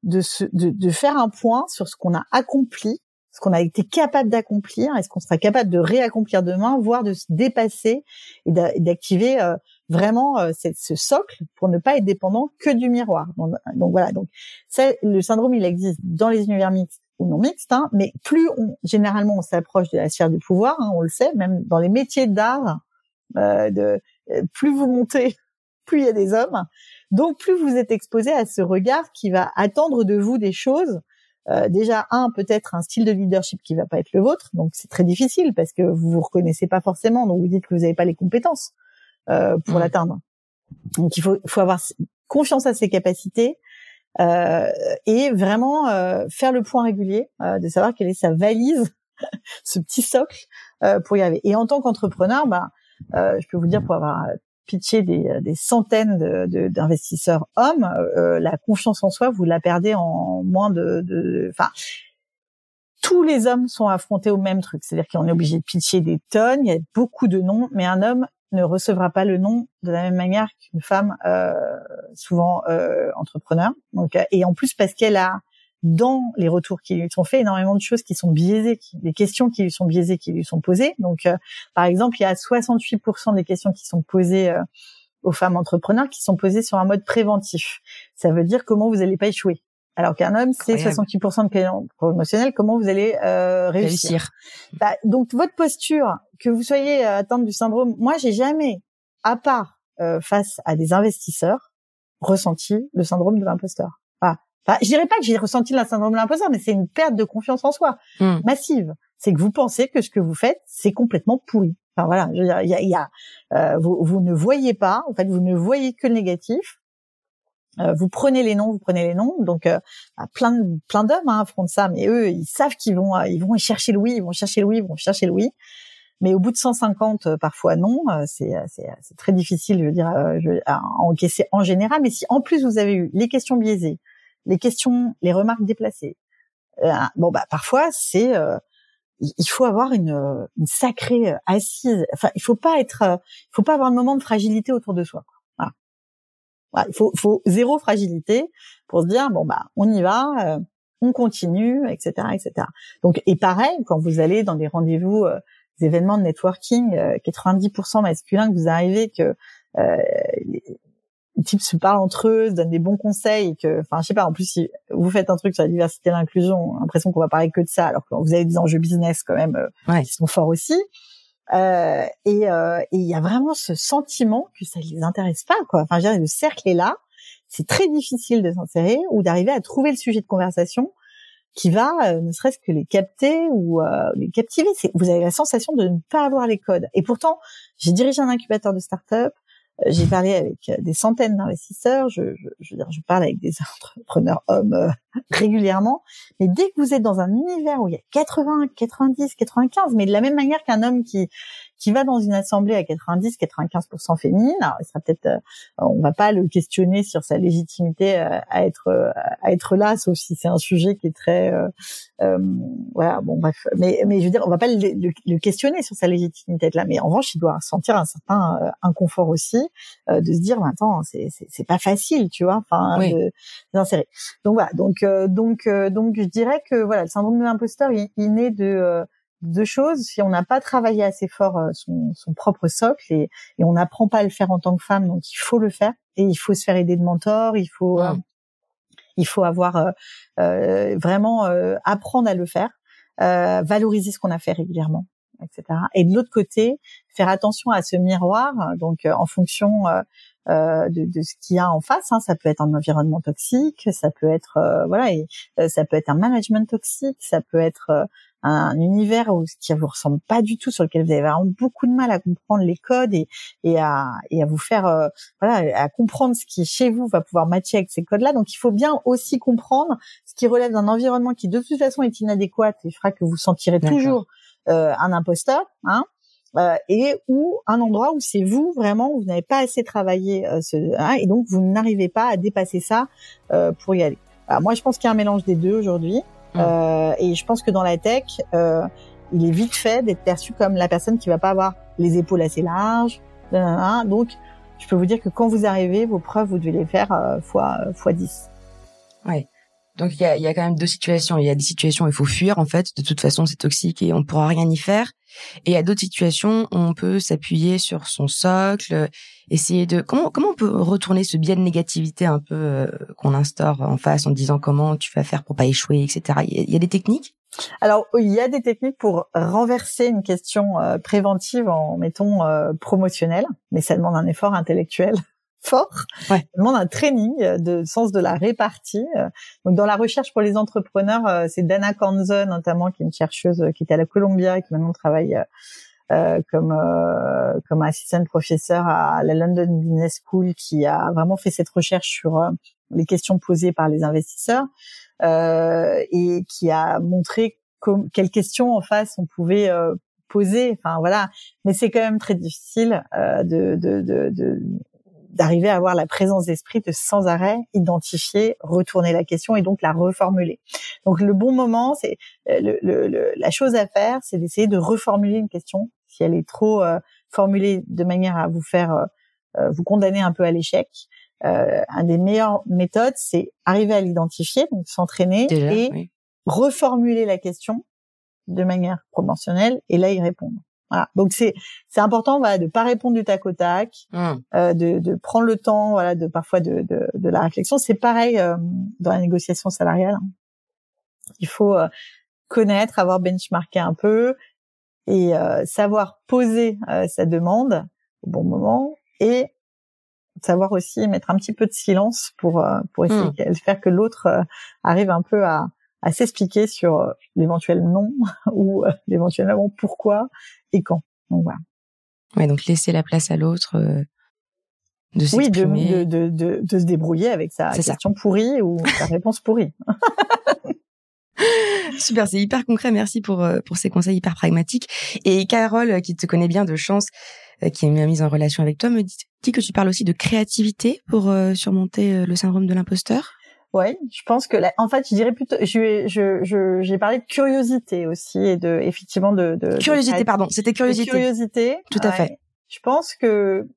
de, de, de faire un point sur ce qu'on a accompli, ce qu'on a été capable d'accomplir, est-ce qu'on sera capable de réaccomplir demain, voire de se dépasser et d'activer euh, vraiment euh, ce socle pour ne pas être dépendant que du miroir. Donc, voilà, donc ça, le syndrome il existe dans les univers mixtes ou non mixtes, hein, mais plus on, généralement on s'approche de la sphère du pouvoir, hein, on le sait, même dans les métiers d'art, euh, de plus vous montez, plus il y a des hommes, donc plus vous êtes exposé à ce regard qui va attendre de vous des choses. Euh, déjà un peut-être un style de leadership qui va pas être le vôtre, donc c'est très difficile parce que vous vous reconnaissez pas forcément, donc vous dites que vous n'avez pas les compétences euh, pour mmh. l'atteindre. Donc il faut, faut avoir confiance à ses capacités euh, et vraiment euh, faire le point régulier euh, de savoir quelle est sa valise, ce petit socle euh, pour y arriver. Et en tant qu'entrepreneur, bah, je peux vous dire pour avoir pitcher des, euh, des centaines d'investisseurs de, hommes, euh, euh, la confiance en soi, vous la perdez en moins de... Enfin, tous les hommes sont affrontés au même truc, c'est-à-dire qu'on est obligé de pitcher des tonnes, il y a beaucoup de noms, mais un homme ne recevra pas le nom de la même manière qu'une femme, euh, souvent euh, entrepreneur. Donc, et en plus parce qu'elle a dans les retours qui lui sont faits, énormément de choses qui sont biaisées, des questions qui lui sont biaisées, qui lui sont posées. Donc, euh, par exemple, il y a 68% des questions qui sont posées euh, aux femmes entrepreneurs qui sont posées sur un mode préventif. Ça veut dire comment vous n'allez pas échouer. Alors qu'un homme, c'est 68% de questions promotionnelles, comment vous allez euh, réussir. Bah, donc, votre posture, que vous soyez atteinte du syndrome, moi, j'ai jamais, à part face à des investisseurs, ressenti le syndrome de l'imposteur. Enfin, je dirais pas que j'ai ressenti le syndrome de l'imposteur, mais c'est une perte de confiance en soi hmm. massive. C'est que vous pensez que ce que vous faites, c'est complètement pourri. Enfin voilà, il y a, y a euh, vous, vous, ne voyez pas, en fait, vous ne voyez que le négatif. Euh, vous prenez les noms, vous prenez les noms. Donc euh, bah, plein plein d'hommes hein, affrontent ça, mais eux, ils savent qu'ils vont ils vont chercher le oui, ils vont chercher le oui, ils vont chercher le oui. Mais au bout de 150, parfois non, c'est c'est très difficile, je veux dire, à encaisser en général. Mais si en plus vous avez eu les questions biaisées, les questions, les remarques déplacées. Euh, bon bah parfois c'est euh, il faut avoir une, une sacrée euh, assise. Enfin, il faut pas être, il faut pas avoir un moment de fragilité autour de soi. Voilà. voilà il faut, faut zéro fragilité pour se dire bon bah on y va, on continue, etc., etc. Donc et pareil quand vous allez dans des rendez-vous, des événements de networking, 90% masculin que vous arrivez que les types se parlent entre eux, se donnent des bons conseils, et que, enfin, je sais pas. En plus, si vous faites un truc sur la diversité et l'inclusion, l'impression qu'on va parler que de ça, alors que vous avez des enjeux business quand même euh, qui sont forts aussi. Euh, et euh, il y a vraiment ce sentiment que ça les intéresse pas, quoi. Enfin, je dirais, le cercle est là. C'est très difficile de s'insérer ou d'arriver à trouver le sujet de conversation qui va, euh, ne serait-ce que les capter ou euh, les captiver. Vous avez la sensation de ne pas avoir les codes. Et pourtant, j'ai dirigé un incubateur de start-up. Euh, j'ai parlé avec euh, des centaines d'investisseurs, je, je, je, veux dire, je parle avec des entrepreneurs hommes euh, régulièrement, mais dès que vous êtes dans un univers où il y a 80, 90, 95, mais de la même manière qu'un homme qui qui va dans une assemblée à 90, 95% féminine, alors il sera peut-être, euh, on va pas le questionner sur sa légitimité euh, à être euh, à être là, sauf si c'est un sujet qui est très, euh, voilà, bon bref, mais mais je veux dire, on va pas le, le, questionner sur sa légitimité là, mais en revanche, il doit sentir un certain inconfort aussi de se dire, attends, c'est c'est pas facile, tu vois, enfin, d'insérer. Donc voilà, donc donc donc je dirais que voilà, le syndrome de l'imposteur, il, il naît de deux choses. Si on n'a pas travaillé assez fort euh, son, son propre socle et, et on n'apprend pas à le faire en tant que femme, donc il faut le faire et il faut se faire aider de mentors. Il faut euh, il faut avoir euh, euh vraiment apprendre à le faire, valoriser ce qu'on a fait régulièrement, etc. Et de l'autre côté, faire attention à ce miroir. Donc en fonction de, de, ce qu'il y a en face. Hein. Ça peut être un environnement toxique, ça peut être voilà, et, ça peut être un management toxique, ça peut être un univers où, qui vous ressemble pas du tout, sur lequel vous avez vraiment beaucoup de mal à comprendre les codes et, et à et à vous faire euh, voilà à comprendre ce qui chez vous va pouvoir matcher avec ces codes-là. Donc il faut bien aussi comprendre ce qui relève d'un environnement qui de toute façon est inadéquat et fera que vous sentirez toujours euh, un imposteur, hein, euh, et ou un endroit où c'est vous vraiment où vous n'avez pas assez travaillé euh, ce, hein, et donc vous n'arrivez pas à dépasser ça euh, pour y aller. Alors moi je pense qu'il y a un mélange des deux aujourd'hui mmh. et je pense que dans la tech il est vite fait d'être perçu comme la personne qui va pas avoir les épaules assez larges. Donc je peux vous dire que quand vous arrivez vos preuves vous devez les faire fois fois 10. Ouais. Donc il y a, y a, quand même deux situations. Il y a des situations où il faut fuir en fait. De toute façon, c'est toxique et on pourra rien y faire. Et il y a d'autres situations où on peut s'appuyer sur son socle, essayer de comment comment on peut retourner ce biais de négativité un peu euh, qu'on instaure en face en disant comment tu vas faire pour pas échouer, etc. Il y a, des techniques? Alors il y a des techniques pour renverser une question euh, préventive en mettons euh, promotionnelle, mais ça demande un effort intellectuel fort. Ouais. demande un training euh, de sens de la répartie. Euh. Donc dans la recherche pour les entrepreneurs, euh, c'est Dana Kanzo notamment qui est une chercheuse qui était à la Columbia et qui maintenant travaille euh, comme euh, comme assistant professeur à la London Business School, qui a vraiment fait cette recherche sur les questions posées par les investisseurs et qui a montré quelles questions en face on pouvait poser. Enfin voilà, mais c'est quand même très difficile de, de, de, de d'arriver à avoir la présence d'esprit de sans arrêt identifier, retourner la question et donc la reformuler. Donc le bon moment, c'est euh, le, la chose à faire, c'est d'essayer de reformuler une question si elle est trop euh, formulée de manière à vous faire euh, vous condamner un peu à l'échec. Euh, un des meilleures méthodes, c'est arriver à l'identifier, donc s'entraîner et reformuler la question de manière proportionnelle et là y répondre. Voilà. Donc c'est c'est important voilà de pas répondre du tac au tac, mmh. euh, de, de prendre le temps voilà de parfois de de, de la réflexion. C'est pareil euh, dans la négociation salariale. Hein. Il faut euh, connaître, avoir benchmarké un peu et euh, savoir poser sa demande au bon moment et savoir aussi mettre un petit peu de silence pour pour essayer mmh. de faire que l'autre arrive un peu à à s'expliquer sur euh, l'éventuel non ou euh, l'éventuellement pourquoi et quand. Donc voilà. Ouais, donc laisser la place à l'autre euh, de s'exprimer. Oui, de, de, de, de, se débrouiller avec sa question pourrie ou sa réponse pourrie. Super, c'est hyper concret. Merci pour pour ces conseils hyper pragmatiques. Et Carole, qui te connaît bien de chance, qui est mise en relation avec toi, me dit, que tu parles aussi de créativité pour surmonter le syndrome de l'imposteur. Ouais, je pense que en fait, je dirais plutôt, je, je, j'ai parlé de curiosité aussi et de effectivement de, de curiosité, pardon, c'était curiosité. curiosité, tout à fait. Je pense que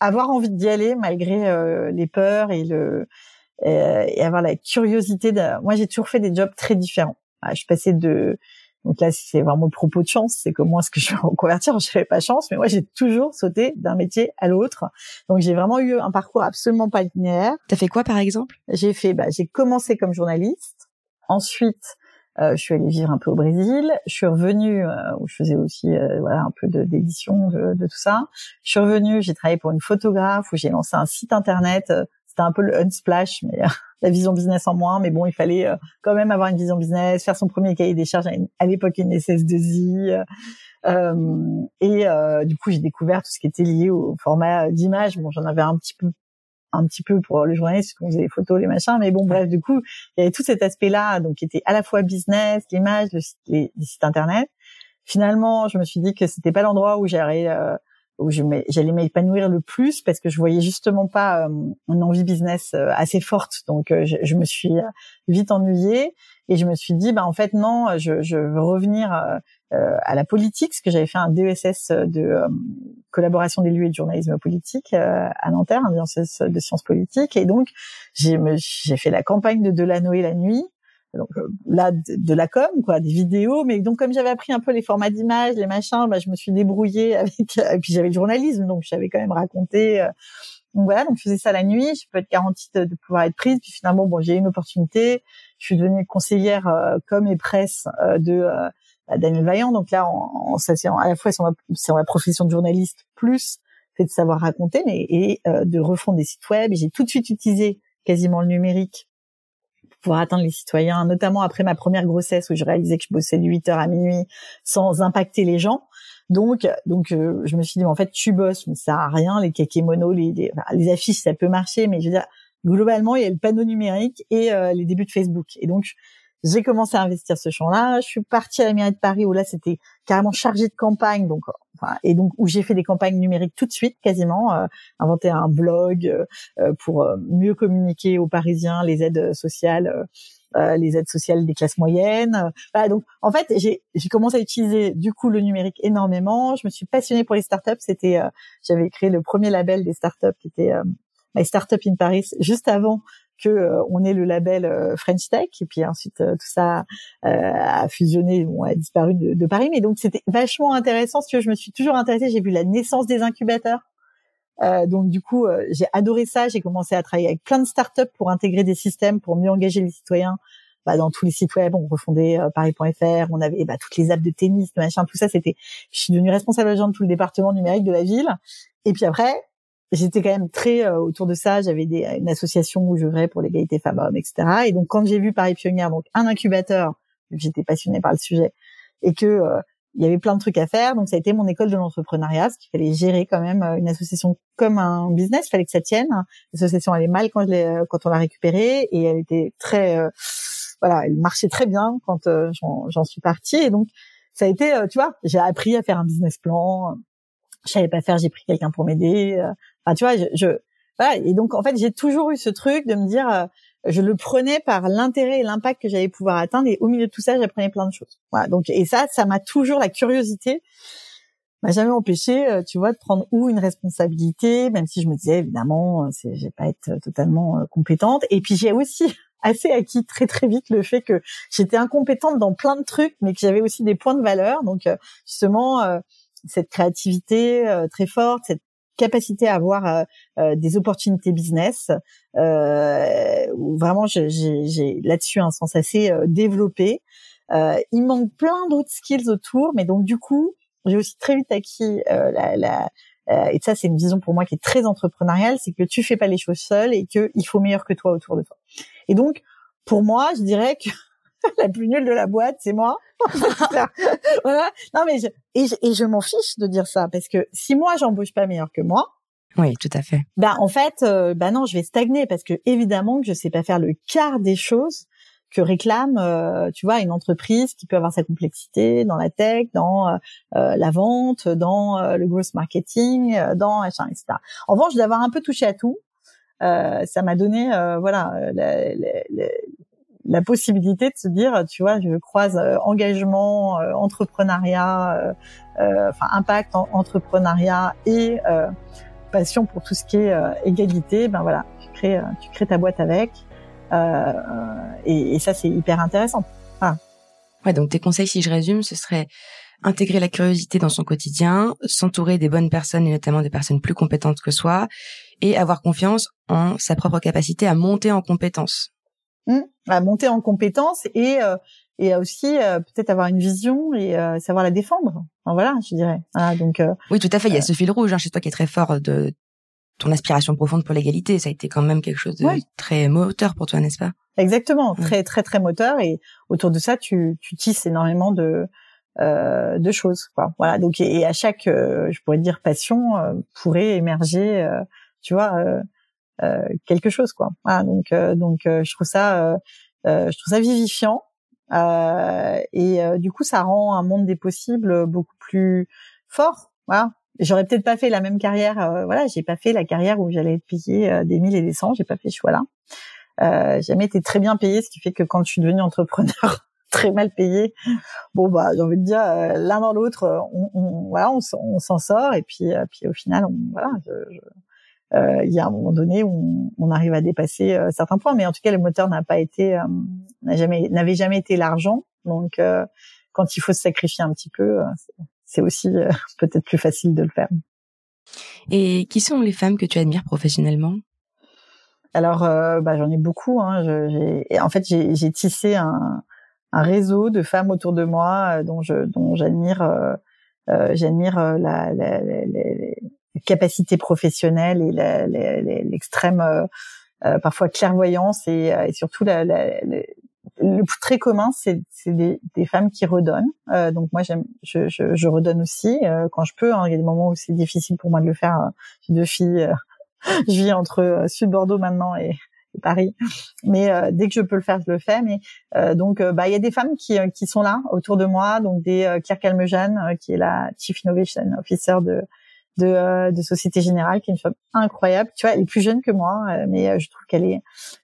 avoir envie d'y aller malgré euh, les peurs et le et avoir la curiosité. De... Moi, j'ai toujours fait des jobs très différents. Je passais de donc là, c'est vraiment le propos de chance, c'est que moi, ce que je vais reconvertir, je n'avais pas chance, mais moi, j'ai toujours sauté d'un métier à l'autre. Donc, j'ai vraiment eu un parcours absolument pas linéaire. T'as fait quoi, par exemple? J'ai fait, bah, j'ai commencé comme journaliste. Ensuite, euh, je suis allée vivre un peu au Brésil. Je suis revenue euh, où je faisais aussi euh, voilà un peu d'édition de, de, tout ça. Je suis revenue, j'ai travaillé pour une photographe où j'ai lancé un site internet c'était un peu le unsplash, mais euh, la vision business en moins. Mais bon, il fallait euh, quand même avoir une vision business, faire son premier cahier des charges à l'époque une SS2I. Euh, et du coup, j'ai découvert tout ce qui était lié au format d'image. Bon, j'en avais un petit peu un petit peu pour le journaliste, qu'on faisait les photos, les machins, mais bon, bref, du coup, il y avait tout cet aspect-là, donc qui était à la fois business, l'image, le les, sites internet. Finalement, je me suis dit que c'était pas l'endroit où j'allais où j'allais m'épanouir le plus parce que je voyais justement pas euh, une envie business euh, assez forte. Donc euh, je, je, me suis vite ennuyée et je me suis dit bah en fait non, je, je veux revenir à la politique parce que j'avais fait un DESS de collaboration des lieux et de journalisme politique à Nanterre, un DESS de sciences politiques et donc j'ai fait la campagne de Delanoë la nuit donc euh, là de, la com quoi des vidéos. Mais donc comme j'avais appris un peu les formats d'images les machins bah je me suis débrouillée avec et puis j'avais le journalisme donc j'avais quand même raconté euh, donc voilà donc je faisais ça la nuit. Je peux être garantie de, pouvoir être prise. Puis finalement bon j'ai eu une opportunité. Je suis devenue conseillère euh, com et presse de Daniel Vaillant. Donc là ça c'est à la fois c'est la profession de journaliste plus fait de savoir raconter mais et de refondre des sites web. Et j'ai tout de suite utilisé quasiment le numérique pouvoir atteindre les citoyens, notamment après ma première grossesse où je réalisais que je bossais de 8 heures à minuit sans impacter les gens. Donc, donc, euh, je me suis dit, en fait, tu bosses, mais ça sert à rien. Les kakémonos, les, les, les, affiches, ça peut marcher, mais je veux dire, globalement, il y a le panneau numérique et euh, les débuts de Facebook. Et donc, j'ai commencé à investir ce champ-là. Je suis partie à la mairie de Paris où là, c'était carrément chargé de campagne, donc, enfin, et donc où j'ai fait des campagnes numériques tout de suite, quasiment, euh, inventer un blog pour mieux communiquer aux Parisiens les aides sociales euh, les aides sociales des classes moyennes. Voilà, donc en fait, j'ai commencé à utiliser du coup le numérique énormément. Je me suis passionnée pour les startups. C'était, euh, j'avais créé le premier label des startups qui était euh, My Startup in Paris juste avant que on ait le label French Tech et puis ensuite tout ça a fusionné, bon, a disparu de, de Paris. Mais donc c'était vachement intéressant. Tu veux, je me suis toujours intéressée. J'ai vu la naissance des incubateurs. Euh, donc du coup, euh, j'ai adoré ça. J'ai commencé à travailler avec plein de startups pour intégrer des systèmes pour mieux engager les citoyens. Bah, dans tous les sites web, on refondait euh, Paris.fr, on avait bah, toutes les apps de tennis, machin, tout ça. C'était, je suis devenue responsable agent de tout le département numérique de la ville. Et puis après, j'étais quand même très autour de ça. J'avais des, une association où je vrai pour l'égalité femmes-hommes, etc. Et donc quand j'ai vu Paris Pionnière, donc un incubateur, j'étais passionnée par le sujet, et que il y avait plein de trucs à faire. Donc ça a été mon école de l'entrepreneuriat, ce qu'il fallait gérer quand même euh, une association comme un business. Il fallait que ça tienne. L'association allait mal quand je euh, quand on l'a récupérée et elle était très, euh, voilà, elle marchait très bien quand j'en suis partie. Et donc ça a été, tu vois, j'ai appris à faire un business plan. Je savais pas faire, j'ai pris quelqu'un pour m'aider. Enfin, tu vois, je, je voilà. Et donc en fait, j'ai toujours eu ce truc de me dire je le prenais par l'intérêt et l'impact que j'allais pouvoir atteindre et au milieu de tout ça j'apprenais plein de choses voilà donc et ça ça m'a toujours la curiosité m'a jamais empêché euh, tu vois de prendre ou une responsabilité même si je me disais évidemment euh, c'est j'ai pas être totalement euh, compétente et puis j'ai aussi assez acquis très très vite le fait que j'étais incompétente dans plein de trucs mais que j'avais aussi des points de valeur donc justement cette créativité très forte cette capacité à avoir euh, euh, des opportunités business. Euh, où vraiment, j'ai là-dessus un sens assez développé. il manque plein d'autres skills autour, mais donc du coup, j'ai aussi très vite acquis la, la et ça c'est une vision pour moi qui est très entrepreneuriale, c'est que tu fais pas les choses seul et que il faut meilleur que toi autour de toi. Et donc pour moi, je dirais que la plus nulle de la boîte, c'est moi. voilà. Non mais je, et je, et je m'en fiche de dire ça parce que si moi j'embauche pas meilleur que moi, oui, tout à fait. Ben en fait, euh, ben non, je vais stagner parce que évidemment que je sais pas faire le quart des choses que réclame, euh, tu vois, une entreprise qui peut avoir sa complexité dans la tech, dans euh, la vente, dans le growth marketing, dans etc. En revanche, d'avoir un peu touché à tout, ça m'a donné, voilà, la possibilité de se dire, tu vois, je croise euh, engagement, euh, entrepreneuriat, euh, enfin impact, en, entrepreneuriat et passion pour tout ce qui est égalité. Ben voilà, tu crées, tu crées ta boîte avec, et, et, ça c'est hyper intéressant. Voilà. Ouais, donc tes conseils, si je résume, ce serait intégrer la curiosité dans son quotidien, s'entourer des bonnes personnes et notamment des personnes plus compétentes que soi, et avoir confiance en sa propre capacité à monter en compétences à monter en compétences et euh, et aussi euh, peut-être avoir une vision et euh, savoir la défendre. Enfin, voilà, je dirais. donc oui, tout à fait. Il y a ce fil rouge hein, chez toi qui est très fort de ton aspiration profonde pour l'égalité. Ça a été quand même quelque chose de très moteur pour toi, n'est-ce pas? Exactement, très très très moteur. Et autour de ça, tu tu tisses énormément de de choses. Quoi. Voilà. Donc et, à chaque, je pourrais dire passion pourrait émerger, tu vois euh, quelque chose quoi. donc euh, donc euh, je trouve ça je trouve ça vivifiant et du coup ça rend un monde des possibles beaucoup plus fort. Voilà. J'aurais peut-être pas fait la même carrière. voilà, j'ai pas fait la carrière où j'allais être payé des mille et des cents. J'ai pas fait ce choix-là. Euh, jamais été très bien payé, ce qui fait que quand je suis devenue entrepreneur, très mal payé. Bon bah j'ai envie de dire l'un dans l'autre, on, on, voilà, on, s'en sort et puis puis au final, on, voilà, euh, il y a un moment donné où on, arrive à dépasser euh, certains points. Mais en tout cas, le moteur n'a pas été, euh, n'a jamais, n'avait jamais été l'argent. Donc, quand il faut se sacrifier un petit peu, c'est aussi peut-être plus facile de le faire. Et qui sont les femmes que tu admires professionnellement? Alors, bah, j'en ai beaucoup. Hein. Je, en fait, j'ai tissé un, un, réseau de femmes autour de moi dont je, dont j'admire, j'admire la, la, la, capacité professionnelle et l'extrême euh, parfois clairvoyance et, et surtout la, la, le très commun, c'est des, des, femmes qui redonnent. Euh, donc moi, j'aime, je, je, je, redonne aussi euh, quand je peux. Hein. Il y a des moments où c'est difficile pour moi de le faire. Euh, j'ai deux filles, euh, je vis entre Sud Bordeaux maintenant et, Paris, mais dès que je peux le faire, je le fais. Mais donc, bah, il y a des femmes qui, qui sont là autour de moi. Donc des Claire Calmejane, qui est la Chief Innovation Officer de de, euh, de Société Générale, qui est une femme incroyable. Tu vois, elle est plus jeune que moi, euh, mais euh, je trouve qu'elle est,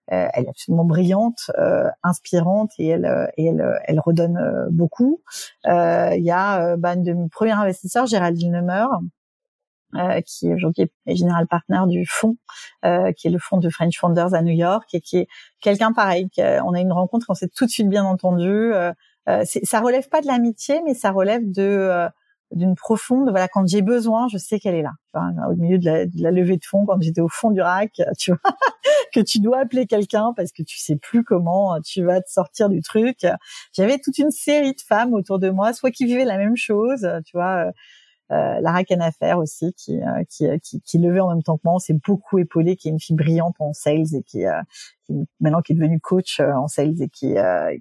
elle est absolument brillante, inspirante et elle, et elle, elle redonne beaucoup. Il y a bah, de mes premiers investisseurs, Géraldine Lemeur, euh, qui aujourd'hui est général partner du fonds, euh, qui est le fonds de French Founders à New York, et qui est quelqu'un pareil. on a une rencontre, on s'est tout de suite bien entendu. Euh, ça relève pas de l'amitié, mais ça relève de d'une profonde. Voilà, quand j'ai besoin, je sais qu'elle est là. au milieu de la, de la, levée de fonds, quand j'étais au fond du rack, tu vois, que tu dois appeler quelqu'un parce que tu sais plus comment tu vas te sortir du truc. J'avais toute une série de femmes autour de moi, soit qui vivaient la même chose, tu vois. Euh, euh, Lara Canafer aussi qui, euh, qui, qui, qui levait en même temps que moi. On s'est beaucoup épaulé, qui est une fille brillante en sales et qui, euh, maintenant qui est devenue coach euh, en sales et qui,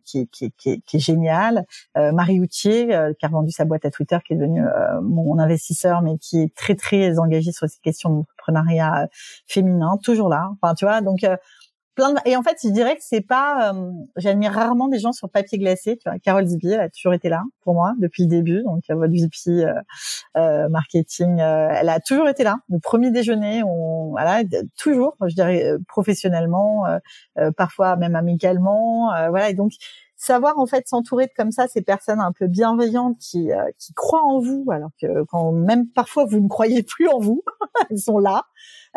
qui, qui, qui, qui, est géniale. Marie Outier qui a vendu sa boîte à Twitter, qui est devenue mon investisseur, mais qui est très très engagée sur ces questions d'entrepreneuriat féminin, toujours là. Enfin, tu vois, donc et en fait je dirais que c'est pas euh, j'admire rarement des gens sur papier glacé tu vois. Carole Zibi elle a toujours été là pour moi depuis le début. Donc votre VP euh, euh, marketing euh, elle a toujours été là. Le premier déjeuner on voilà toujours je dirais professionnellement parfois même amicalement voilà. Et donc savoir en fait s'entourer de comme ça ces personnes un peu bienveillantes qui euh, qui croient en vous alors que quand même parfois vous ne croyez plus en vous elles sont là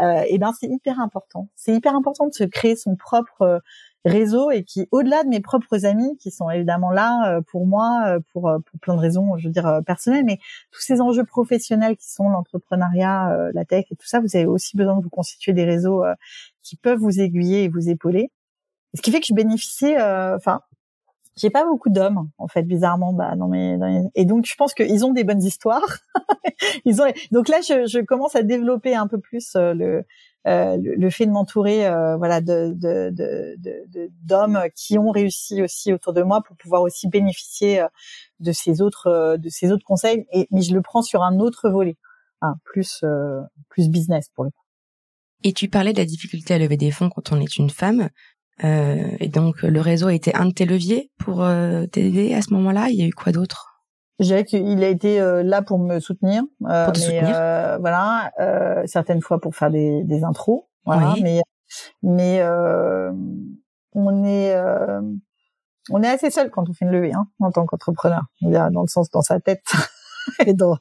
euh, et ben c'est hyper important. C'est hyper important de se créer son propre euh, réseau et qui au-delà de mes propres amis qui sont évidemment là euh, pour moi pour pour plein de raisons je veux dire personnelles mais tous ces enjeux professionnels qui sont l'entrepreneuriat la tech et tout ça vous avez aussi besoin de vous constituer des réseaux qui peuvent vous aiguiller et vous épauler. Ce qui fait que je bénéficie enfin j'ai pas beaucoup d'hommes en fait bizarrement bah dans mes, et donc je pense qu'ils ont des bonnes histoires. Ils ont donc là je, je, commence à développer un peu plus euh, le, euh, le, fait de m'entourer euh, voilà de d'hommes de, de, qui ont réussi aussi autour de moi pour pouvoir aussi bénéficier euh, de ces autres de ces autres conseils. Et mais je le prends sur un autre volet hein, plus plus business pour le coup. Et tu parlais de la difficulté à lever des fonds quand on est une femme. Euh, et donc le réseau a été un de tes leviers pour euh, t'aider à ce moment-là? Il y a eu quoi d'autre? Je dirais qu'il a été euh, là pour me soutenir, euh, pour te mais, soutenir. Euh, voilà, certaines fois pour faire des, des intros, voilà, mais mais on est on est assez seul quand on fait une levée, hein, en tant qu'entrepreneur, dans le sens dans sa tête. et, dans,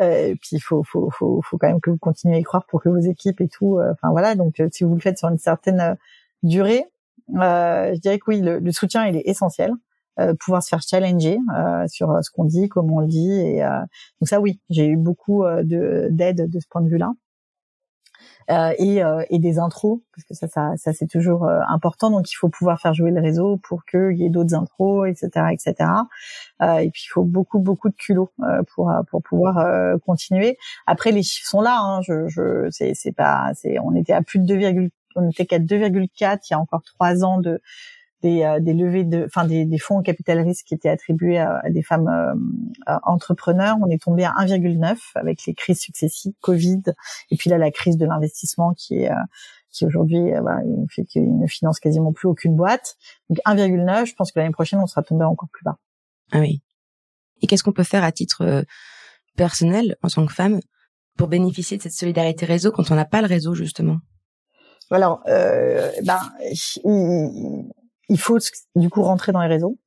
et puis il faut, faut, faut, faut quand même que vous continuez à y croire pour que vos équipes et tout. Enfin voilà, donc si vous le faites sur une certaine durée, euh, je dirais que oui, le, le, soutien il est essentiel. Euh, pouvoir se faire challenger euh, sur euh, ce qu'on dit, comment on le dit, et euh, donc ça oui, j'ai eu beaucoup euh, de d'aide de ce point de vue-là. et, et des intros parce que ça ça, ça c'est toujours important donc il faut pouvoir faire jouer le réseau pour qu'il y ait d'autres intros etc etc et puis il faut beaucoup beaucoup de culot pour pour pouvoir continuer après les chiffres sont là hein, je, je c'est pas c'est on était à plus de 2, on était qu'à 2,4 il y a encore trois ans de des, euh, des levées de, enfin des, des, fonds au capital risque qui étaient attribués à, des femmes euh, entrepreneurs. On est tombé à 1,9 avec les crises successives, Covid, et puis là la crise de l'investissement qui est euh, qui aujourd'hui bah, fait qu'il ne finance quasiment plus aucune boîte. Donc 1,9, je pense que l'année prochaine on sera tombé encore plus bas. Ah oui. Et qu'est-ce qu'on peut faire à titre personnel en tant que femme pour bénéficier de cette solidarité réseau quand on n'a pas le réseau justement? Alors, euh, ben, il, faut du coup rentrer dans les réseaux.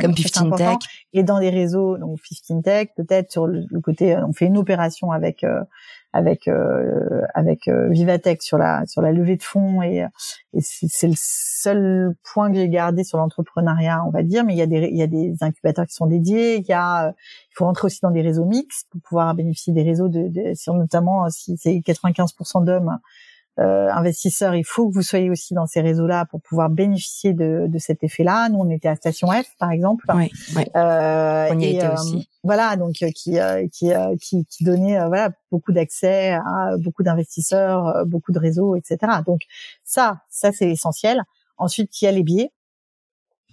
Comme 15 Tech. Et dans les réseaux, donc 15 Tech, peut-être sur le, côté, euh, on fait une opération avec euh, avec euh, avec euh, Vivatech sur la sur la levée de fonds et, et c'est le seul point que j'ai gardé sur l'entrepreneuriat, on va dire. Mais il y a des il y a des incubateurs qui sont dédiés. Il y a il faut rentrer aussi dans des réseaux mixtes pour pouvoir bénéficier des réseaux de, de sur notamment si c'est 95% d'hommes euh, investisseurs, il faut que vous soyez aussi dans ces réseaux-là pour pouvoir bénéficier de, de cet effet-là. Nous, on était à Station F, par exemple. Oui, Euh, on y et, était euh, aussi. Voilà, donc euh, qui euh, qui, euh, qui qui donnait euh, voilà beaucoup d'accès à beaucoup d'investisseurs, euh, beaucoup de réseaux, etc. Donc ça, ça c'est essentiel. Ensuite, il y a les biais.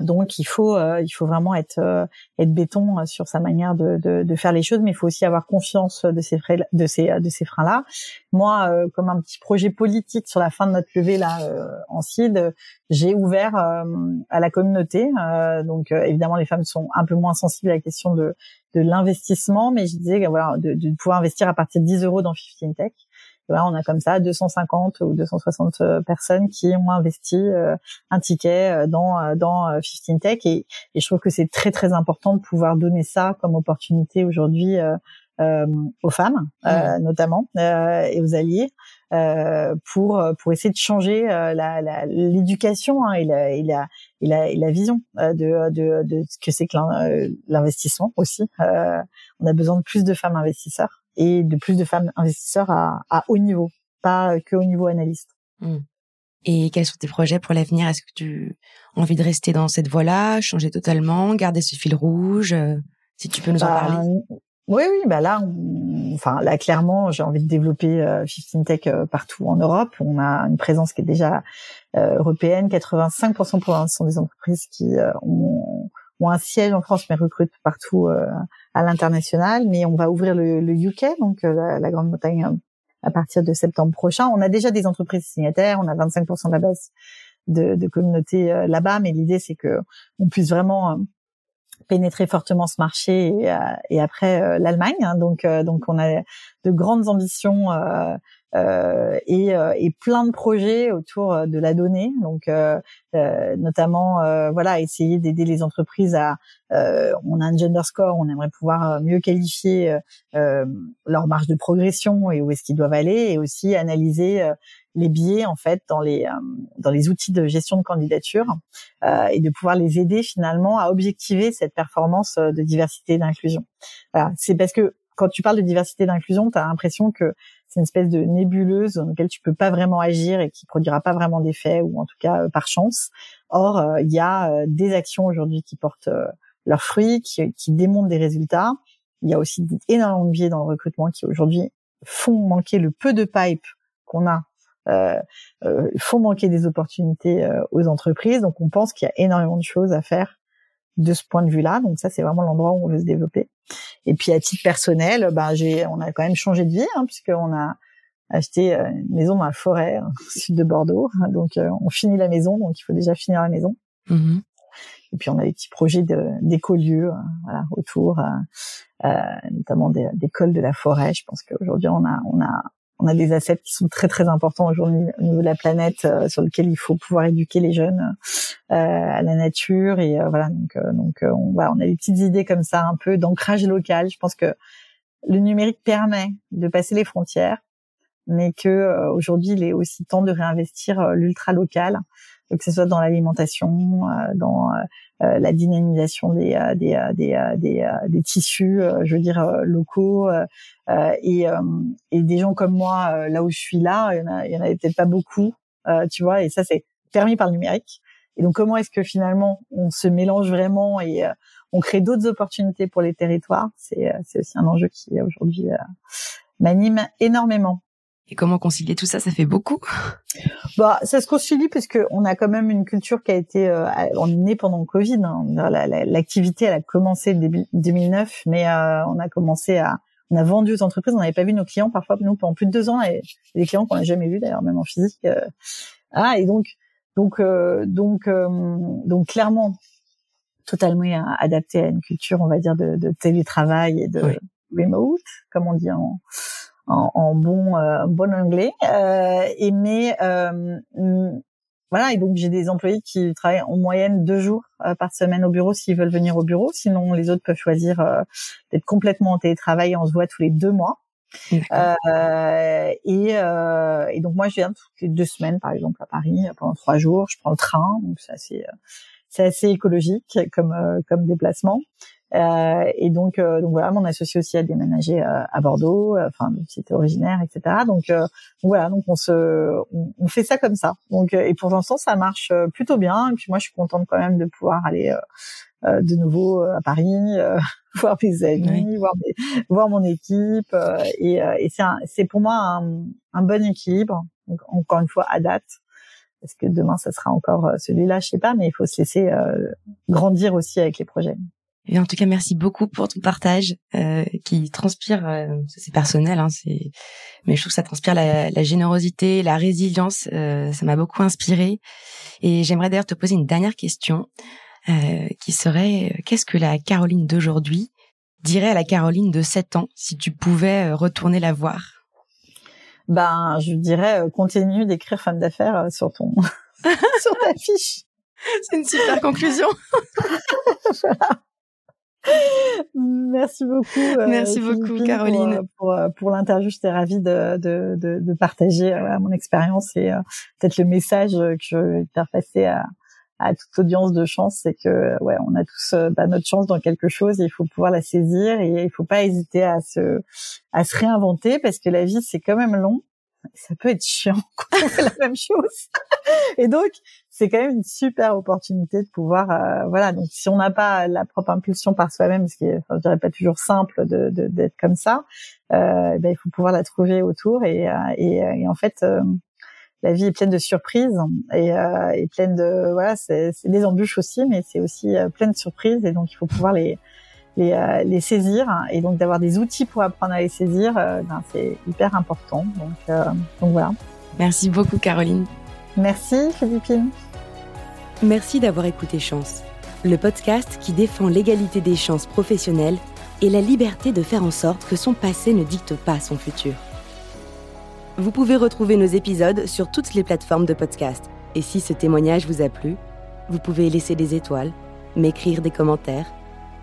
Donc il faut euh, il faut vraiment être euh, être béton euh, sur sa manière de, de, de faire les choses, mais il faut aussi avoir confiance de ces frais de ces de ces freins là. Moi, euh, comme un petit projet politique sur la fin de notre levée là euh, en CID, euh, j'ai ouvert euh, à la communauté. Euh, donc euh, évidemment les femmes sont un peu moins sensibles à la question de de l'investissement, mais je disais voilà de, de pouvoir investir à partir de 10 euros dans 15 Tech. Voilà, on a comme ça 250 ou 260 personnes qui ont investi euh, un ticket euh, dans euh, dans euh, 15 Tech. Et, et je trouve que c'est très très important de pouvoir donner ça comme opportunité aujourd'hui euh, euh, aux femmes euh, notamment euh, et aux alliés euh, pour pour essayer de changer euh, la la- l'éducation hein, et, la, et, la, et la et la vision euh, de de de ce que c'est que l'in- euh, l'investissement aussi. Euh, on a besoin de plus de femmes investisseurs et de plus de femmes investisseurs à, à haut niveau pas que au niveau analyste Et quels sont tes projets pour l'avenir? Est-ce que tu as envie de rester dans cette voie-là, changer totalement, garder ce fil rouge euh, Si tu peux nous en Bah, parler? Oui, oui, bah là, on- enfin là, clairement, j'ai envie de développer euh, 15 Tech euh, partout en Europe. On a une présence qui est déjà euh, européenne. 85% pour l'instant des entreprises qui euh, ont, ont un siège en France mais recrutent partout euh, à l'international. Mais on va ouvrir le, UK, donc euh, la, Grande-Bretagne, euh, à partir de septembre prochain. On a déjà des entreprises signataires. On a 25% de la base de, de communauté euh, là-bas, mais l'idée c'est que on puisse vraiment pénétrer fortement ce marché et, euh, après euh, l'Allemagne. hein. donc, euh, donc on a de grandes ambitions et, et plein de projets autour de la donnée. Donc, notamment, voilà, essayer d'aider les entreprises à. on a un gender score, on aimerait pouvoir mieux qualifier leur marge de progression et où est-ce qu'ils doivent aller, et aussi analyser les biais en fait dans les euh, dans les outils de gestion de candidature euh, et de pouvoir les aider finalement à objectiver cette performance euh, de diversité et d'inclusion. Voilà, c'est parce que quand tu parles de diversité et d'inclusion, tu as l'impression que c'est une espèce de nébuleuse dans laquelle tu peux pas vraiment agir et qui produira pas vraiment d'effet ou en tout cas par chance. Or, il y a des actions aujourd'hui qui portent leurs fruits, qui, qui démontrent des résultats. Il y a aussi énormément de biais dans le recrutement qui aujourd'hui font manquer le peu de pipe qu'on a font manquer des opportunités euh, aux entreprises. Donc, on pense qu'il y a énormément de choses à faire de ce point de vue-là. Donc, ça, c'est vraiment l'endroit où on veut se développer. Et puis, à titre personnel, ben, j'ai, on a quand même changé de vie, hein, puisqu'on a acheté euh, une maison dans la forêt euh, au sud de Bordeaux. Donc, euh, on finit la maison, donc il faut déjà finir la maison. Mhm. Et puis, on a des petits projets d'écolieux euh, voilà, autour, euh, euh, notamment des, des cols de la forêt. Je pense qu'aujourd'hui, on a, on a on a des assets qui sont très très importants aujourd'hui au niveau de la planète euh, sur lesquels il faut pouvoir éduquer les jeunes euh, à la nature. Et euh, voilà donc donc on voilà, on a des petites idées comme ça un peu d'ancrage local. Je pense que le numérique permet de passer les frontières mais que aujourd'hui il est aussi temps de réinvestir l'ultra local que ce soit dans l'alimentation euh, dans euh, la dynamisation des euh, des euh, des euh, des, euh, des tissus euh, je veux dire euh, locaux euh, euh, et, euh, et des gens comme moi, euh, là où je suis là, il y en, a, en avait peut-être pas beaucoup, euh, tu vois, et ça c'est permis par le numérique. Et donc comment est-ce que finalement on se mélange vraiment et euh, on crée d'autres opportunités pour les territoires? C'est euh, aussi un enjeu qui aujourd'hui euh, m'anime énormément. Et comment concilier tout ça? Ça fait beaucoup. Bah, ça se concilie parce que on a quand même une culture qui a été, euh, on est né pendant le Covid. hein. La- la- L'activité, elle a commencé début 2009, mais euh, on a commencé à, on a vendu aux entreprises. On n'avait pas vu nos clients parfois nous pendant plus de deux ans. Et des clients qu'on n'a jamais vus d'ailleurs, même en physique. euh. Ah, et donc, donc, euh, donc, donc clairement, totalement adapté à une culture, on va dire, de, de télétravail et de Oui. remote, comme on dit en, en, en bon euh, bon anglais. Euh, et mais euh, hum, voilà, et donc j'ai des employés qui travaillent en moyenne deux jours euh, par semaine au bureau s'ils veulent venir au bureau. Sinon, les autres peuvent choisir euh, d'être complètement en télétravail. On se voit tous les deux mois. Euh, et, euh, et donc moi, je viens toutes les deux semaines, par exemple, à Paris pendant trois jours. Je prends le train, donc c'est assez, euh, c'est assez écologique comme euh, comme déplacement. Euh, et donc, euh, donc voilà, mon associé aussi a déménagé euh, à Bordeaux, enfin c'était originaire, etc. Donc, voilà, donc on se, on, fait ça comme ça. Donc et pour l'instant ça marche plutôt bien. Et puis moi je suis contente quand même de pouvoir aller de nouveau à Paris, voir mes amis, voir, voir mon équipe. et et c'est c'est pour moi un, un bon équilibre. Donc, encore une fois à date parce que demain ça sera encore celui-là, je sais pas, mais il faut se laisser grandir aussi avec les projets. Et en tout cas, merci beaucoup pour ton partage euh, qui transpire, euh, c'est personnel, hein, c'est, mais je trouve que ça transpire la, la générosité, la résilience. Euh, ça m'a beaucoup inspiré. Et j'aimerais d'ailleurs te poser une dernière question, euh, qui serait euh, qu'est-ce que la Caroline d'aujourd'hui dirait à la Caroline de 7 ans si tu pouvais euh, retourner la voir? Ben, je dirais continue d'écrire femme d'affaires sur ton sur ta fiche. C'est une super conclusion. voilà. Merci beaucoup. Euh, Merci beaucoup, Caroline. Euh, pour, euh, pour, l'interview, j'étais ravie de, de, de, de partager mon expérience et peut-être le message que je vais faire passer à, à toute audience de chance, c'est que ouais, on a tous bah, notre chance dans quelque chose et il faut pouvoir la saisir et il faut pas hésiter à se à se réinventer parce que la vie c'est quand même long ça peut être chiant quand on fait la même chose. Et donc, c'est quand même une super opportunité de pouvoir, euh, voilà. Donc, si on n'a pas la propre impulsion par soi-même, ce qui est, enfin, je dirais pas toujours simple de d'être comme ça, euh, ben, il faut pouvoir la trouver autour. Et, euh, et, et en fait, euh, la vie est pleine de surprises et, et pleine de, voilà, c'est des embûches aussi, mais c'est aussi plein de surprises. Et donc, il faut pouvoir les les, euh, les saisir et donc d'avoir des outils pour apprendre à les saisir, euh, ben, c'est hyper important. Donc, euh, donc voilà. Merci beaucoup Caroline. Merci Philippine. Merci d'avoir écouté Chance, le podcast qui défend l'égalité des chances professionnelles et la liberté de faire en sorte que son passé ne dicte pas son futur. Vous pouvez retrouver nos épisodes sur toutes les plateformes de podcast. Et si ce témoignage vous a plu, vous pouvez laisser des étoiles, m'écrire des commentaires